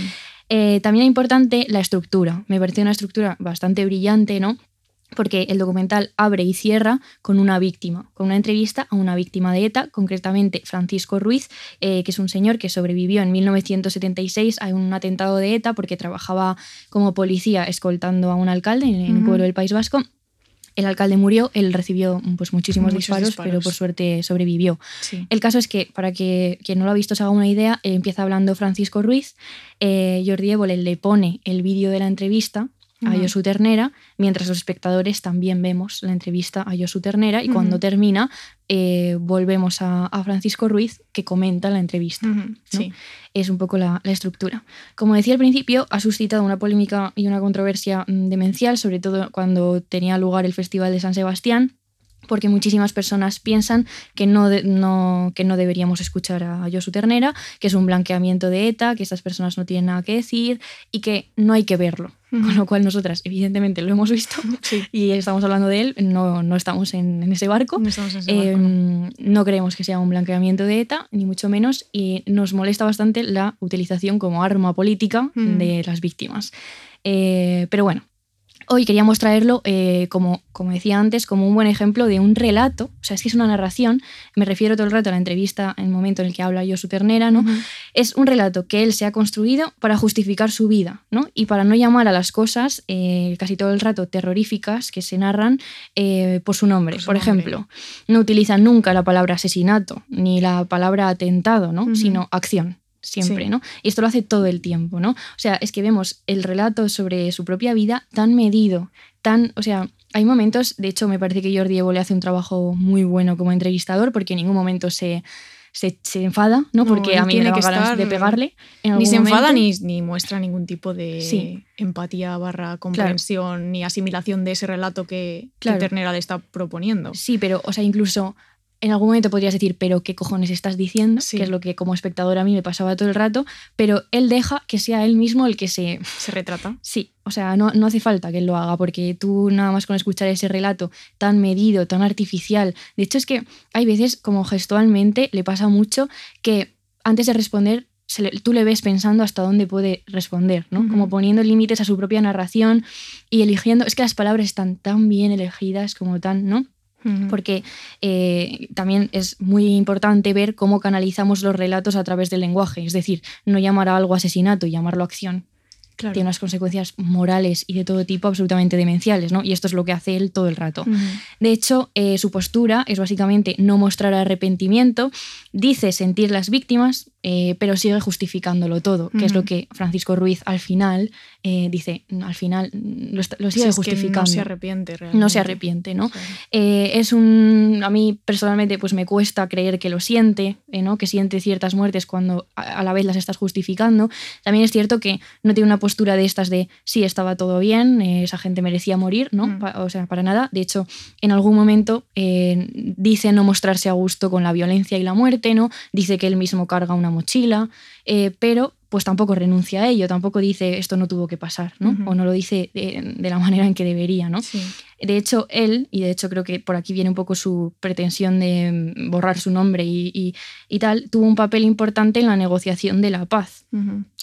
Eh, también es importante la estructura. Me pareció una estructura bastante brillante, ¿no? Porque el documental abre y cierra con una víctima, con una entrevista a una víctima de ETA, concretamente Francisco Ruiz, eh, que es un señor que sobrevivió en 1976 a un atentado de ETA porque trabajaba como policía escoltando a un alcalde en, en un Ujú. pueblo del País Vasco. El alcalde murió, él recibió pues, muchísimos disparos, disparos. pero por suerte sobrevivió. Sí. El caso es que, para que quien no lo ha visto se haga una idea, eh, empieza hablando Francisco Ruiz, eh, Jordi Évole le pone el vídeo de la entrevista a Ujú. Josu Ternera, mientras los espectadores también vemos la entrevista a Josu Ternera y cuando termina eh, volvemos a, a Francisco Ruiz que comenta la entrevista. Sí. Es un poco la, la estructura. Como decía al principio, ha suscitado una polémica y una controversia mm, demencial, sobre todo cuando tenía lugar el Festival de San Sebastián, porque muchísimas personas piensan que no, de- no- que no deberíamos escuchar a Josu Ternera, que es un blanqueamiento de ETA, que estas personas no tienen nada que decir y que no hay que verlo. Con lo cual nosotras, evidentemente, lo hemos visto Sí. y estamos hablando de él, no, no estamos en, en ese barco. No estamos en ese barco, ¿no? Eh, no creemos que sea un blanqueamiento de ETA, ni mucho menos, y nos molesta bastante la utilización como arma política Mm. de las víctimas. Eh, pero bueno, hoy queríamos traerlo, eh, como, como decía antes, como un buen ejemplo de un relato, o sea, es que es una narración, me refiero todo el rato a la entrevista en el momento en el que habla yo su ternera, ¿no? Es un relato que él se ha construido para justificar su vida, ¿no? Y para no llamar a las cosas eh, casi todo el rato terroríficas que se narran eh, por su nombre. Por su Por, nombre. ejemplo, no utilizan nunca la palabra asesinato ni la palabra atentado, ¿no? Sino acción. Siempre, Sí. ¿no? Y esto lo hace todo el tiempo, ¿no? O sea, es que vemos el relato sobre su propia vida tan medido, tan. O sea, hay momentos, de hecho, me parece que Jordi Evo le hace un trabajo muy bueno como entrevistador, porque en ningún momento se, se, se enfada, ¿no? No, Porque a mí me da que ganas estar- de pegarle. Ni se enfada ni, ni muestra ningún tipo de Sí. empatía barra comprensión ni asimilación de ese relato que, que Claro. Ternera le está proponiendo. Sí, pero, o sea, incluso en algún momento podrías decir, pero ¿qué cojones estás diciendo? Sí. Que es lo que como espectador a mí me pasaba todo el rato, pero él deja que sea él mismo el que se... Se retrata. Sí, o sea, no, no hace falta que él lo haga, porque tú nada más con escuchar ese relato tan medido, tan artificial, de hecho es que hay veces como gestualmente le pasa mucho que antes de responder le- tú le ves pensando hasta dónde puede responder, ¿no? Como poniendo límites a su propia narración y eligiendo, es que las palabras están tan bien elegidas como tan, ¿no? Porque eh, también es muy importante ver cómo canalizamos los relatos a través del lenguaje, es decir, no llamar a algo asesinato y llamarlo acción. Claro. Tiene unas consecuencias morales y de todo tipo absolutamente demenciales, ¿no? Y esto es lo que hace él todo el rato. De hecho, eh, su postura es básicamente no mostrar arrepentimiento, dice sentir las víctimas, eh, pero sigue justificándolo todo, que es lo que Francisco Ruiz al final eh, dice, al final mm, lo, sigue es que justificando. no se arrepiente realmente. No se arrepiente, ¿no? Sí. Eh, es un. A mí personalmente, pues me cuesta creer que lo siente, ¿no? Que siente ciertas muertes cuando a, a la vez las estás justificando. También es cierto que no tiene una postura de estas de sí, estaba todo bien, esa gente merecía morir, ¿no? O sea, para nada. De hecho, en algún momento dice no mostrarse a gusto con la violencia y la muerte, ¿no? Dice que él mismo carga una mochila, eh, pero pues tampoco renuncia a ello, tampoco dice esto no tuvo que pasar, ¿no? O no lo dice de, de la manera en que debería, ¿no? Sí. De hecho, él, y de hecho creo que por aquí viene un poco su pretensión de mm, borrar su nombre y, y- y tal, tuvo un papel importante en la negociación de la paz.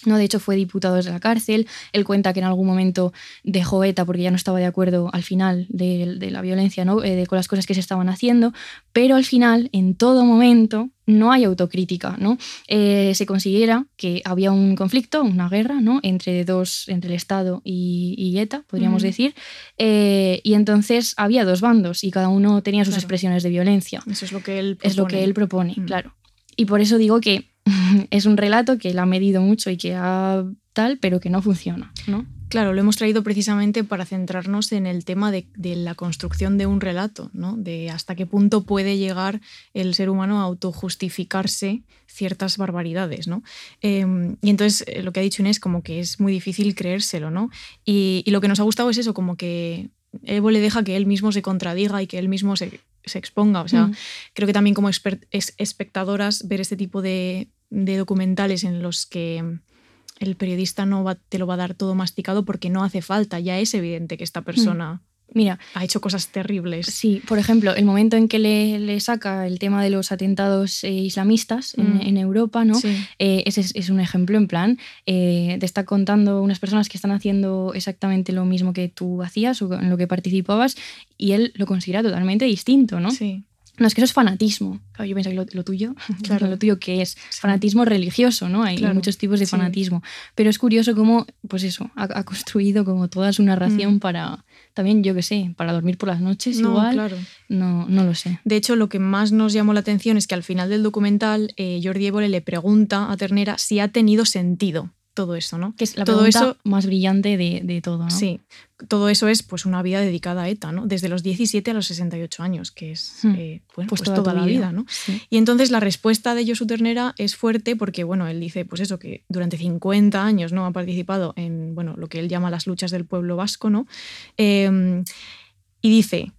¿no? De hecho, fue diputado desde la cárcel. Él cuenta que en algún momento dejó ETA porque ya no estaba de acuerdo al final de, de la violencia, ¿no? Eh, de, con las cosas que se estaban haciendo. Pero al final, en todo momento, no hay autocrítica. ¿no? Eh, se considera que había un conflicto, una guerra, ¿no? entre, dos, entre el Estado y, y ETA, podríamos decir. Eh, y entonces había dos bandos y cada uno tenía sus Claro. expresiones de violencia Eso es lo que él es lo que propone. él propone, Mm. claro. Y por eso digo que es un relato que él ha medido mucho y que ha tal, pero que no funciona, ¿no? Claro, lo hemos traído precisamente para centrarnos en el tema de, de la construcción de un relato, ¿no? De hasta qué punto puede llegar el ser humano a autojustificarse ciertas barbaridades, ¿no? Eh, y entonces eh, lo que ha dicho Inés, como que es muy difícil creérselo, ¿no? Y, y lo que nos ha gustado es eso, como que Evo le deja que él mismo se contradiga y que él mismo se, se exponga. O sea, Mm. creo que también como es- espectadoras ver este tipo de, de documentales en los que el periodista no va- te lo va a dar todo masticado porque no hace falta, ya es evidente que esta persona Mira, ha hecho cosas terribles. sí, por ejemplo, el momento en que le, le saca el tema de los atentados eh, islamistas en, Mm. en Europa, ¿no? Sí. Eh, ese es, es un ejemplo en plan, eh, te está contando unas personas que están haciendo exactamente lo mismo que tú hacías o en lo que participabas y él lo considera totalmente distinto, ¿no? Sí. No, es que eso es fanatismo. Claro, yo pienso que lo, lo tuyo, Claro. lo tuyo que es fanatismo religioso, ¿no? Hay Claro, muchos tipos de sí. fanatismo. Pero es curioso cómo, pues eso, ha, ha construido como toda su narración Mm. para, también, yo qué sé, para dormir por las noches No, igual. claro. No, no lo sé. De hecho, lo que más nos llamó la atención es que al final del documental eh, Jordi Évole le pregunta a Ternera si ha tenido sentido todo eso, ¿no? Que es la todo eso, más brillante de, de todo, ¿no? sí, todo eso es pues una vida dedicada a ETA, ¿no? Desde los 17 a los 68 años, que es Hmm. eh, bueno, Pues pues, toda la vida. vida, ¿no? Sí. Y entonces la respuesta de Josu Ternera es fuerte porque, bueno, él dice, pues eso, que durante 50 años no ha participado en, bueno, lo que él llama las luchas del pueblo vasco, ¿no? Eh, y dice,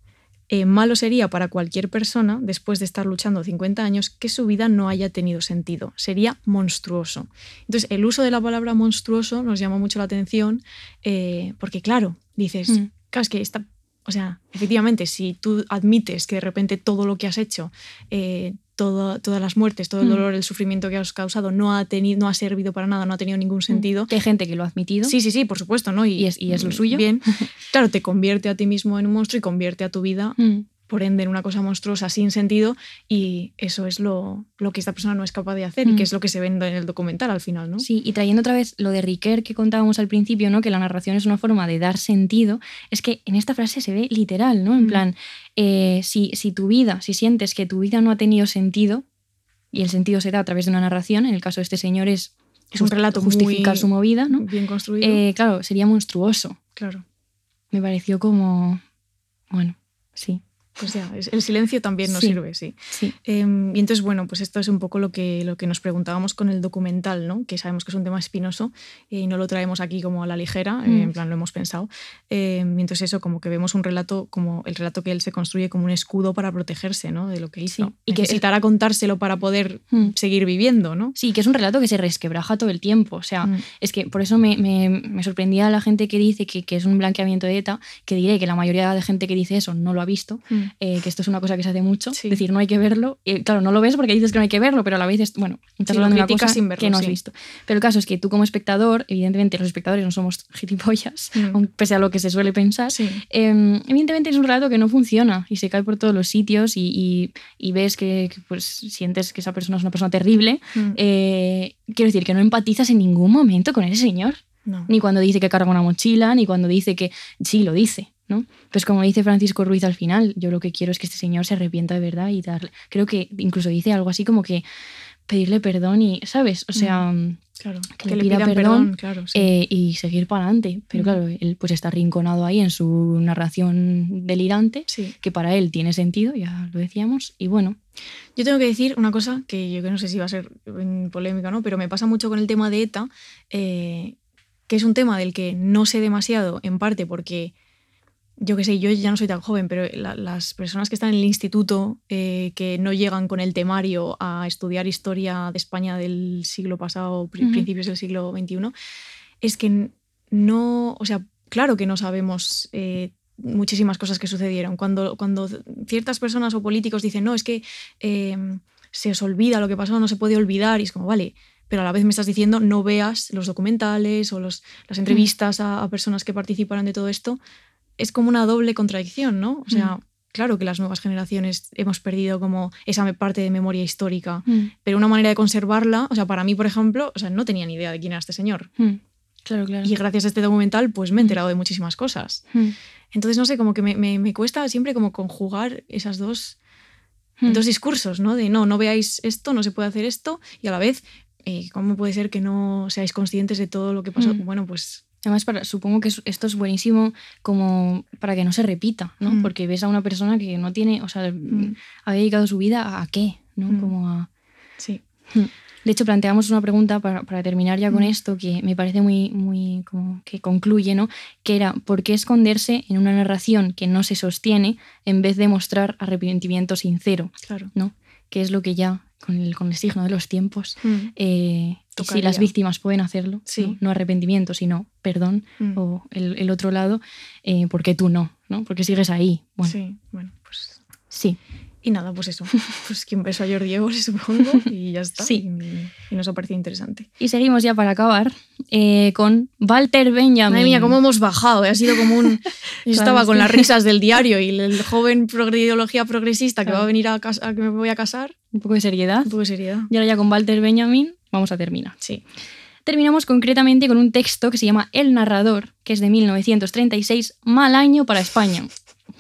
eh, malo sería para cualquier persona, después de estar luchando 50 años, que su vida no haya tenido sentido. Sería monstruoso. Entonces, el uso de la palabra monstruoso nos llama mucho la atención eh, porque, claro, dices, Mm. claro, es que esta, o sea, efectivamente, si tú admites que de repente todo lo que has hecho, eh, todo- todas las muertes, todo el Mm. dolor, el sufrimiento que has causado no ha, tenido, no ha servido para nada, no ha tenido ningún sentido. Que hay gente que lo ha admitido. Sí, sí, sí, por supuesto, ¿no? Y es- y es lo suyo. Bien. Claro, te convierte a ti mismo en un monstruo y convierte a tu vida, Mm. Por ende, en una cosa monstruosa sin sentido. Y eso es lo, lo que esta persona no es capaz de hacer y Mm. que es lo que se ve en el documental al final, ¿no? Sí, y trayendo otra vez lo de Riquer que contábamos al principio, ¿no? Que la narración es una forma de dar sentido, es que en esta frase se ve literal, ¿no? En Mm. plan, eh, si, si tu vida, si sientes que tu vida no ha tenido sentido, y el sentido se da a través de una narración, en el caso de este señor es, Es un relato justificar muy su movida, ¿no? Bien construido. Eh, claro, sería monstruoso. claro. Me pareció como, bueno, sí, Pues ya, el silencio también nos Sí. sirve, sí. sí. Em, y entonces, bueno, pues esto es un poco lo que, lo que nos preguntábamos con el documental, ¿no? Que sabemos que es un tema espinoso eh, y no lo traemos aquí como a la ligera, eh, Mm. en plan lo hemos pensado. Em, y entonces eso, como que vemos un relato, como el relato que él se construye como un escudo para protegerse, ¿no? De lo que hizo. Sí, y que necesitará contárselo para poder Mm. seguir viviendo, ¿no? Sí, que es un relato que se resquebraja todo el tiempo. O sea, Mm. es que por eso me, me- me sorprendía la gente que dice que, que es un blanqueamiento de ETA, que diré que la mayoría de gente que dice eso no lo ha visto, Mm. eh, que esto es una cosa que se hace mucho, Sí. decir no hay que verlo. Y, claro, no lo ves porque dices que no hay que verlo, pero a la vez, es, bueno, estás Sí, hablando de una cosa sin verlo, que no has visto. Pero el caso es que tú como espectador, evidentemente los espectadores no somos gilipollas, Mm. pese a lo que se suele pensar, eh, evidentemente es un relato que no funciona y se cae por todos los sitios y, y- y ves que, que, pues sientes que esa persona es una persona terrible. Mm. Eh, quiero decir que no empatizas en ningún momento con ese señor. No. Ni cuando dice que carga una mochila, ni cuando dice que sí, lo dice, ¿no? Pues como dice Francisco Ruiz al final, yo lo que quiero es que este señor se arrepienta de verdad y darle... Creo que incluso dice algo así como que pedirle perdón y, ¿sabes? O sea, Claro. que le pida perdón, claro. sí. eh, y seguir para adelante. Pero Mm. claro, él pues está rinconado ahí en su narración delirante, sí. que para él tiene sentido, ya lo decíamos, y bueno, Yo tengo que decir una cosa que yo que no sé si va a ser mm, polémica o no, pero me pasa mucho con el tema de ETA, eh, que es un tema del que no sé demasiado, en parte porque, yo que sé, yo ya no soy tan joven, pero la- las personas que están en el instituto, eh, que no llegan con el temario a estudiar historia de España del siglo pasado, pri- Ujú. principios del siglo XXI, es que no, o sea, claro que no sabemos eh, muchísimas cosas que sucedieron. Cuando, cuando ciertas personas o políticos dicen, no, es que eh, se os olvida lo que pasó, no se puede olvidar, y es como, vale, pero a la vez me estás diciendo no veas los documentales o los, las entrevistas a, a personas que participaron de todo esto. Es como una doble contradicción, ¿no? O sea, Mm. claro que las nuevas generaciones hemos perdido como esa parte de memoria histórica, mm, pero una manera de conservarla, o sea, para mí, por ejemplo, o sea, no tenía ni idea de quién era este señor. mm, claro, claro. Y gracias a este documental, pues me he enterado de muchísimas cosas. Mm, Entonces, no sé, como que me, me- me cuesta siempre como conjugar esas dos, mm. dos discursos, ¿no? De no, no veáis esto, no se puede hacer esto, y a la vez, eh, ¿cómo puede ser que no seáis conscientes de todo lo que pasó? Mm. Bueno, pues Además, para, supongo que es- esto es buenísimo como para que no se repita, ¿no? Mm. Porque ves a una persona que no tiene, o sea, Mm. ha dedicado su vida a qué, ¿no? Como a... sí. De hecho, planteamos una pregunta para, para terminar ya con esto que me parece muy, muy como que concluye, ¿no? Que era, ¿por qué esconderse en una narración que no se sostiene en vez de mostrar arrepentimiento sincero, Claro. ¿no? Que es lo que ya, con el, con el signo de los tiempos, Mm. eh, si Tocaría. las víctimas pueden hacerlo, Sí. ¿no? No arrepentimiento, sino perdón, Mm. o el, el otro lado, eh, ¿por qué tú no? ¿no? Porque sigues ahí. Bueno, sí. Sí, bueno, pues. Y nada, pues eso. Pues quien besó a Jordi supongo, y ya está. Sí. Y, y nos ha parecido interesante. Y seguimos ya para acabar eh, con Walter Benjamin. Madre mía, cómo hemos bajado. ¿eh? Ha sido como un. Yo estaba es con que- las risas del diario y el joven de ideología progresista que Claro. va a venir a, casa, a que me voy a casar. Un poco de seriedad. Un poco de seriedad. Y ahora ya con Walter Benjamin vamos a terminar. Sí. Terminamos concretamente con un texto que se llama El narrador, que es de 1936, mal año para España.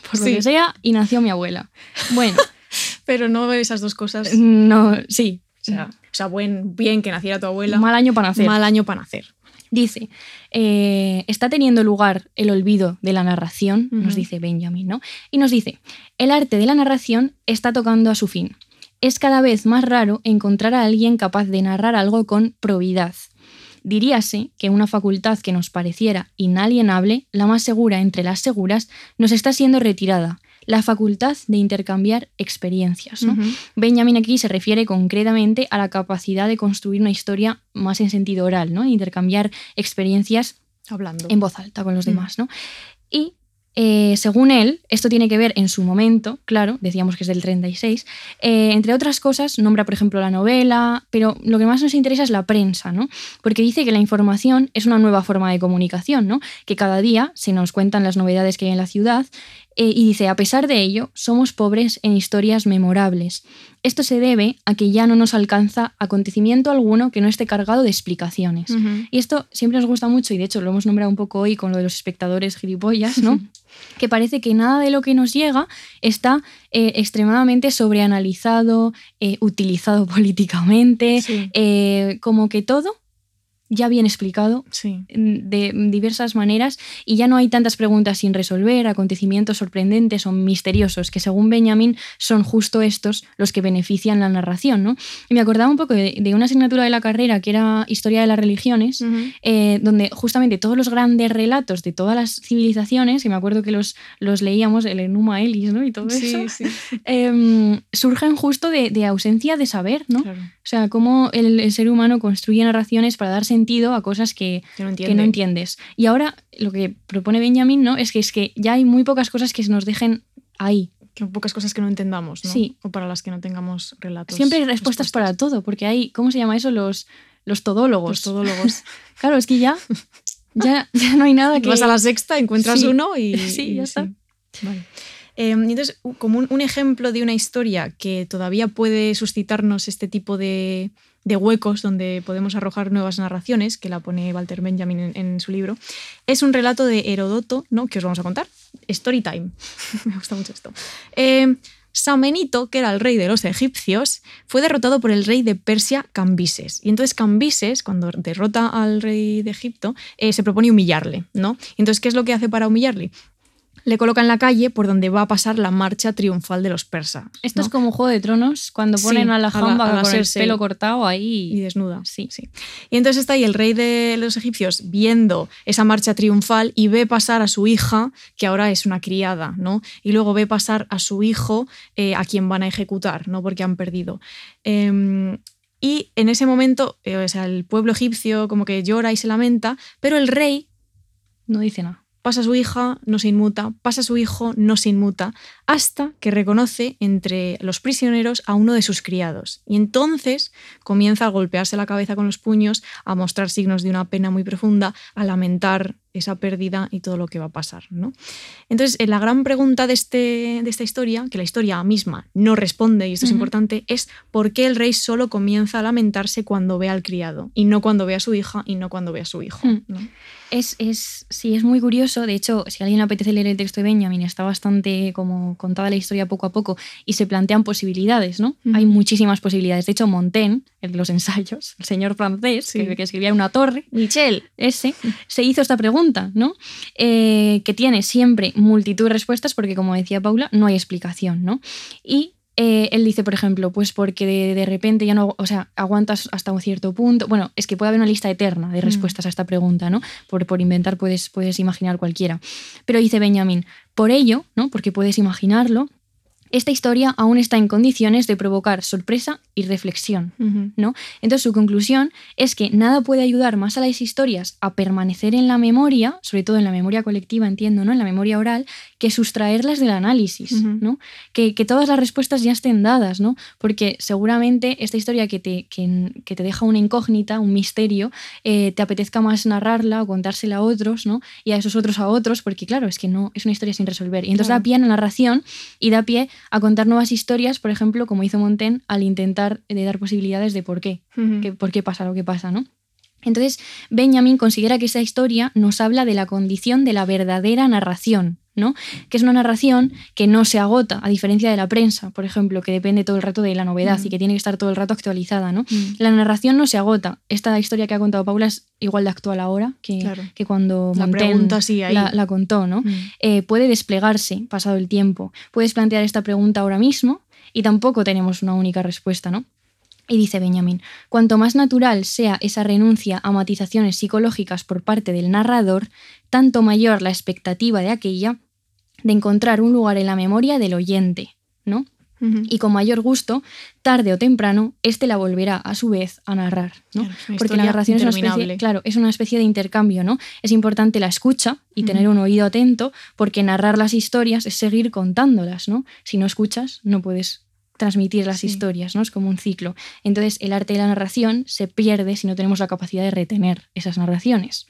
Por lo Sí. que sea, y nació mi abuela. Bueno, Pero no esas dos cosas. no, sí, O sea, o sea, buen, bien que naciera tu abuela. Mal año para nacer. Mal año para nacer. Dice, eh, está teniendo lugar el olvido de la narración, nos dice Benjamin, ¿no? Y nos dice, el arte de la narración está tocando a su fin. Es cada vez más raro encontrar a alguien capaz de narrar algo con probidad. Diríase que una facultad que nos pareciera inalienable, la más segura entre las seguras, nos está siendo retirada, la facultad de intercambiar experiencias. Benjamin aquí se refiere concretamente a la capacidad de construir una historia más en sentido oral, ¿no? Intercambiar experiencias Hablando. en voz alta con los demás, ¿no? Y eh, según él, esto tiene que ver en su momento, claro, decíamos que es del 36, eh, entre otras cosas, nombra, por ejemplo, la novela, pero lo que más nos interesa es la prensa, ¿no? Porque dice que la información es una nueva forma de comunicación, ¿no? Que cada día se nos cuentan las novedades que hay en la ciudad eh, y dice, a pesar de ello, somos pobres en historias memorables. Esto se debe a que ya no nos alcanza acontecimiento alguno que no esté cargado de explicaciones. Y esto siempre nos gusta mucho, y de hecho lo hemos nombrado un poco hoy con lo de los espectadores gilipollas, ¿no? que parece que nada de lo que nos llega está eh, extremadamente sobreanalizado, eh, utilizado políticamente, Sí. eh, como que todo ya bien explicado Sí. de diversas maneras y ya no hay tantas preguntas sin resolver, acontecimientos sorprendentes o misteriosos, que según Benjamin son justo estos los que benefician la narración. ¿no? Y me acordaba un poco de, de una asignatura de la carrera que era Historia de las Religiones, eh, donde justamente todos los grandes relatos de todas las civilizaciones, que me acuerdo que los, los leíamos, el Enuma Elis ¿no? y todo Sí, eso, sí. em, surgen justo de, de ausencia de saber, ¿no? Claro. O sea, cómo el, el ser humano construye narraciones para dar sentido a cosas que, Que no que entiende. no entiendes. Y ahora lo que propone Benjamin, ¿no? Es que es que ya hay muy pocas cosas que se nos dejen ahí. Que pocas cosas que no entendamos, ¿no? Sí. O para las que no tengamos relatos. Siempre hay respuestas para todo, porque hay, ¿cómo se llama eso? Los, los todólogos. Los todólogos. Claro, es que ya, ya, ya no hay nada que... Vas a la sexta, encuentras Sí. uno y. Sí, y ya está. Vale. Eh, y entonces, como un, un ejemplo de una historia que todavía puede suscitarnos este tipo de, de huecos donde podemos arrojar nuevas narraciones, que la pone Walter Benjamin en, su libro, es un relato de Herodoto, ¿no? que os vamos a contar. Story time. Me gusta mucho esto. Eh, Samenito, que era el rey de los egipcios, fue derrotado por el rey de Persia, Cambises. Y entonces Cambises, cuando derrota al rey de Egipto, eh, se propone humillarle, ¿no? Entonces, ¿qué es lo que hace para humillarle? Le coloca en la calle por donde va a pasar la marcha triunfal de los persas. Esto ¿no? es como Juego de Tronos, cuando ponen a la a la- jamba con el pelo cortado y ahí. desnuda. Sí. sí. Y entonces está ahí el rey de los egipcios viendo esa marcha triunfal y ve pasar a su hija, que ahora es una criada, ¿no? Y luego ve pasar a su hijo eh, a quien van a ejecutar, ¿no? Porque han perdido. Em, y en ese momento, eh, o sea, el pueblo egipcio como que llora y se lamenta, pero el rey No dice nada. Pasa su hija, no se inmuta, pasa su hijo, no se inmuta, hasta que reconoce entre los prisioneros a uno de sus criados. Y entonces comienza a golpearse la cabeza con los puños, a mostrar signos de una pena muy profunda, a lamentar esa pérdida y todo lo que va a pasar. ¿no? Entonces, eh, la gran pregunta de, este, de esta historia, que la historia misma no responde, y esto es importante, es por qué el rey solo comienza a lamentarse cuando ve al criado, y no cuando ve a su hija, y no cuando ve a su hijo. Hmm. ¿no? Es, es, sí, es muy curioso. De hecho, si a alguien le apetece leer el texto de Benjamin, está bastante como contada la historia poco a poco y se plantean posibilidades, ¿no? Hay muchísimas posibilidades. De hecho, Montaigne, el de los ensayos, el señor francés, Sí. que, que escribía una torre, Michelle. ese, se hizo esta pregunta, ¿no? Eh, que tiene siempre multitud de respuestas porque, como decía Paula, no hay explicación, ¿no? Y eh, él dice, por ejemplo, pues porque de, de repente ya no, o sea, aguantas hasta un cierto punto. Bueno, es que puede haber una lista eterna de respuestas a esta pregunta, ¿no? Por, por inventar puedes, puedes imaginar cualquiera. Pero dice Benjamin, por ello, ¿no? Porque puedes imaginarlo, esta historia aún está en condiciones de provocar sorpresa y reflexión. ¿no? Entonces su conclusión es que nada puede ayudar más a las historias a permanecer en la memoria, sobre todo en la memoria colectiva, entiendo, ¿no? En la memoria oral, que sustraerlas del análisis. ¿no? Que, que todas las respuestas ya estén dadas, ¿no? Porque seguramente esta historia que te, que, que te deja una incógnita, un misterio, eh, te apetezca más narrarla o contársela a otros, ¿no? Y a esos otros a otros, porque claro, es que no, es una historia sin resolver. Y entonces Claro. da pie a la narración y da pie a contar nuevas historias, por ejemplo, como hizo Montaigne al intentar eh, dar posibilidades de por qué, que- por qué pasa lo que pasa, ¿no? Entonces, Benjamin considera que esa historia nos habla de la condición de la verdadera narración, ¿no? Que es una narración que no se agota, a diferencia de la prensa, por ejemplo, que depende todo el rato de la novedad Mm. y que tiene que estar todo el rato actualizada, ¿no? Mm. La narración no se agota. Esta historia que ha contado Paula es igual de actual ahora que, Claro. que cuando La pregunta sí ahí. la, la contó, ¿no? Mm. Eh, puede desplegarse pasado el tiempo. Puedes plantear esta pregunta ahora mismo y tampoco tenemos una única respuesta, ¿no? Y dice Benjamin, cuanto más natural sea esa renuncia a matizaciones psicológicas por parte del narrador, tanto mayor la expectativa de aquella de encontrar un lugar en la memoria del oyente, ¿no? Y con mayor gusto, tarde o temprano, éste la volverá a su vez a narrar, ¿no? Claro, Porque la narración es una especie, claro, es una especie de intercambio, ¿no? Es importante la escucha y tener un oído atento, porque narrar las historias es seguir contándolas, ¿no? Si no escuchas, no puedes transmitir las Sí. historias, ¿no? Es como un ciclo. Entonces, el arte de la narración se pierde si no tenemos la capacidad de retener esas narraciones.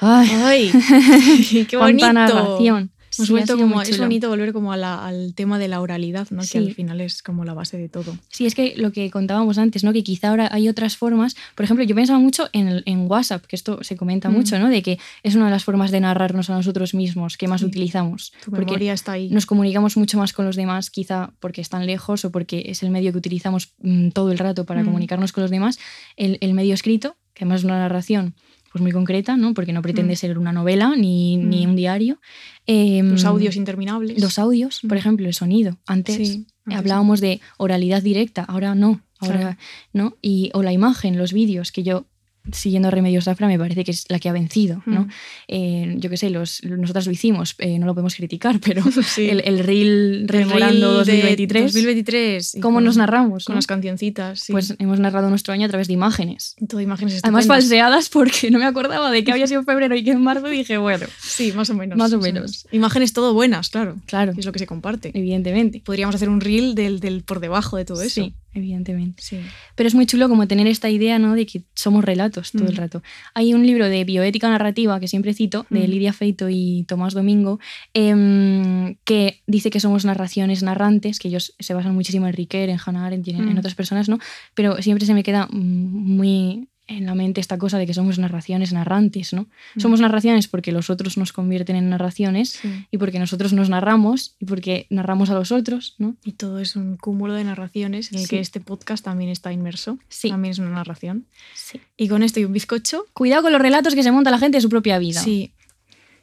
Ay, Ay, qué bonito. narración. Hemos Sí, vuelto como, es bonito volver como a la- al tema de la oralidad, ¿no? Sí. Que al final es como la base de todo. Sí, es que lo que contábamos antes, ¿no? Que quizá ahora hay otras formas. Por ejemplo, yo pensaba mucho en, el- en WhatsApp, que esto se comenta Mm. mucho, ¿no? De que es una de las formas de narrarnos a nosotros mismos que más Sí. utilizamos. Tu porque memoria está ahí. nos comunicamos mucho más con los demás, quizá porque están lejos o porque es el medio que utilizamos mm, todo el rato para Mm. comunicarnos con los demás. El, el medio escrito, que además es una narración pues muy concreta, ¿no? Porque no pretende Mm. ser una novela ni, ni Mm. un diario. Em, Los audios interminables. los audios, por Mm. ejemplo, el sonido. Antes Sí, antes hablábamos de oralidad directa, ahora no, ahora Claro. no. Y, o la imagen, los vídeos, que yo, siguiendo Remedios Zafra, me parece que es la que ha vencido, ¿no? Mm. Eh, yo qué sé, los, nosotras lo hicimos, eh, no lo podemos criticar, pero Sí. el, el reel El rememorando reel de 2023, 2023. y ¿cómo con- nos narramos? Con no? las cancioncitas. sí. Pues hemos narrado nuestro año a través de imágenes. todo imágenes Además falseadas porque no me acordaba de que había sido febrero y que en marzo dije, bueno, Sí, más o menos. Más o menos. Imágenes todo buenas, claro. claro, que Es lo que se comparte. evidentemente. Podríamos hacer un reel del, del por debajo de todo eso. Sí, evidentemente. Sí. Pero es muy chulo como tener esta idea ¿no? de que somos relatos todo el Mm. rato. Hay un libro de bioética narrativa que siempre cito, de Mm. Lidia Feito y Tomás Domingo, em, que dice que somos narraciones narrantes, que ellos se basan muchísimo en Riquet, en Hannah Arendt y en, en Mm. otras personas, ¿no? Pero siempre se me queda muy en la mente esta cosa de que somos narraciones narrantes, ¿no? Mm. Somos narraciones porque los otros nos convierten en narraciones Sí. y porque nosotros nos narramos y porque narramos a los otros, ¿no? Y todo es un cúmulo de narraciones en el Sí. que este podcast también está inmerso. Sí. También es una narración. Sí. Y con esto y un bizcocho. Cuidado con los relatos que se monta la gente de su propia vida. Sí.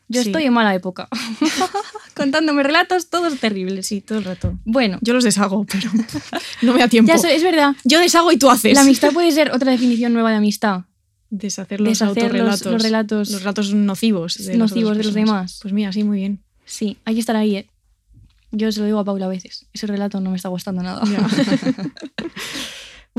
Yo Sí. estoy en mala época. Contándome relatos todos terribles. Sí, todo el rato. Bueno, Yo los deshago, pero no me da tiempo. ya es verdad. Yo deshago y tú haces. La amistad puede ser otra definición nueva de amistad. Deshacer los Deshacer los- autorrelatos. los relatos Los relatos nocivos. De nocivos de los demás. Pues mira, sí, muy bien. Sí, hay que estar ahí, ¿eh? Yo se lo digo a Paula a veces. Ese relato no me está gustando nada.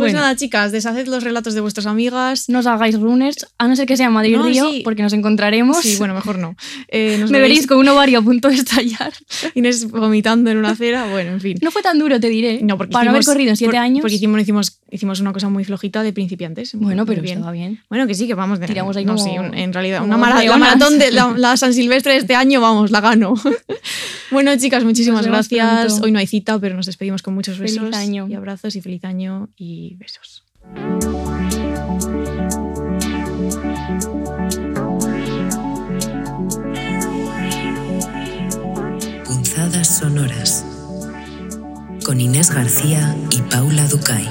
Pues Bueno. nada, chicas, deshaced los relatos de vuestras amigas. No os hagáis runners, a no ser que sea Madrid No, Río, sí. porque nos encontraremos. Sí, bueno, mejor no. Eh, nos me veréis veréis con un ovario a punto de estallar. Inés vomitando en una acera. Bueno, en fin. No fue tan duro, te diré. No, porque Para no haber hicimos- corrido en siete por- años. Porque hicimos, hicimos, hicimos una cosa muy flojita de principiantes. Bueno, pero bien. estaba bien. Bueno, que sí, que vamos. De, Tiramos ahí no, como- sí, un- en realidad, una mara- la leonas. maratón de la, la San Silvestre de este año, vamos, la gano. bueno, chicas, muchísimas gracias. pronto. Hoy no hay cita, pero nos despedimos con muchos Feliz besos año. y abrazos y feliz año y besos. Punzadas sonoras con Inés García y Paula Ducay.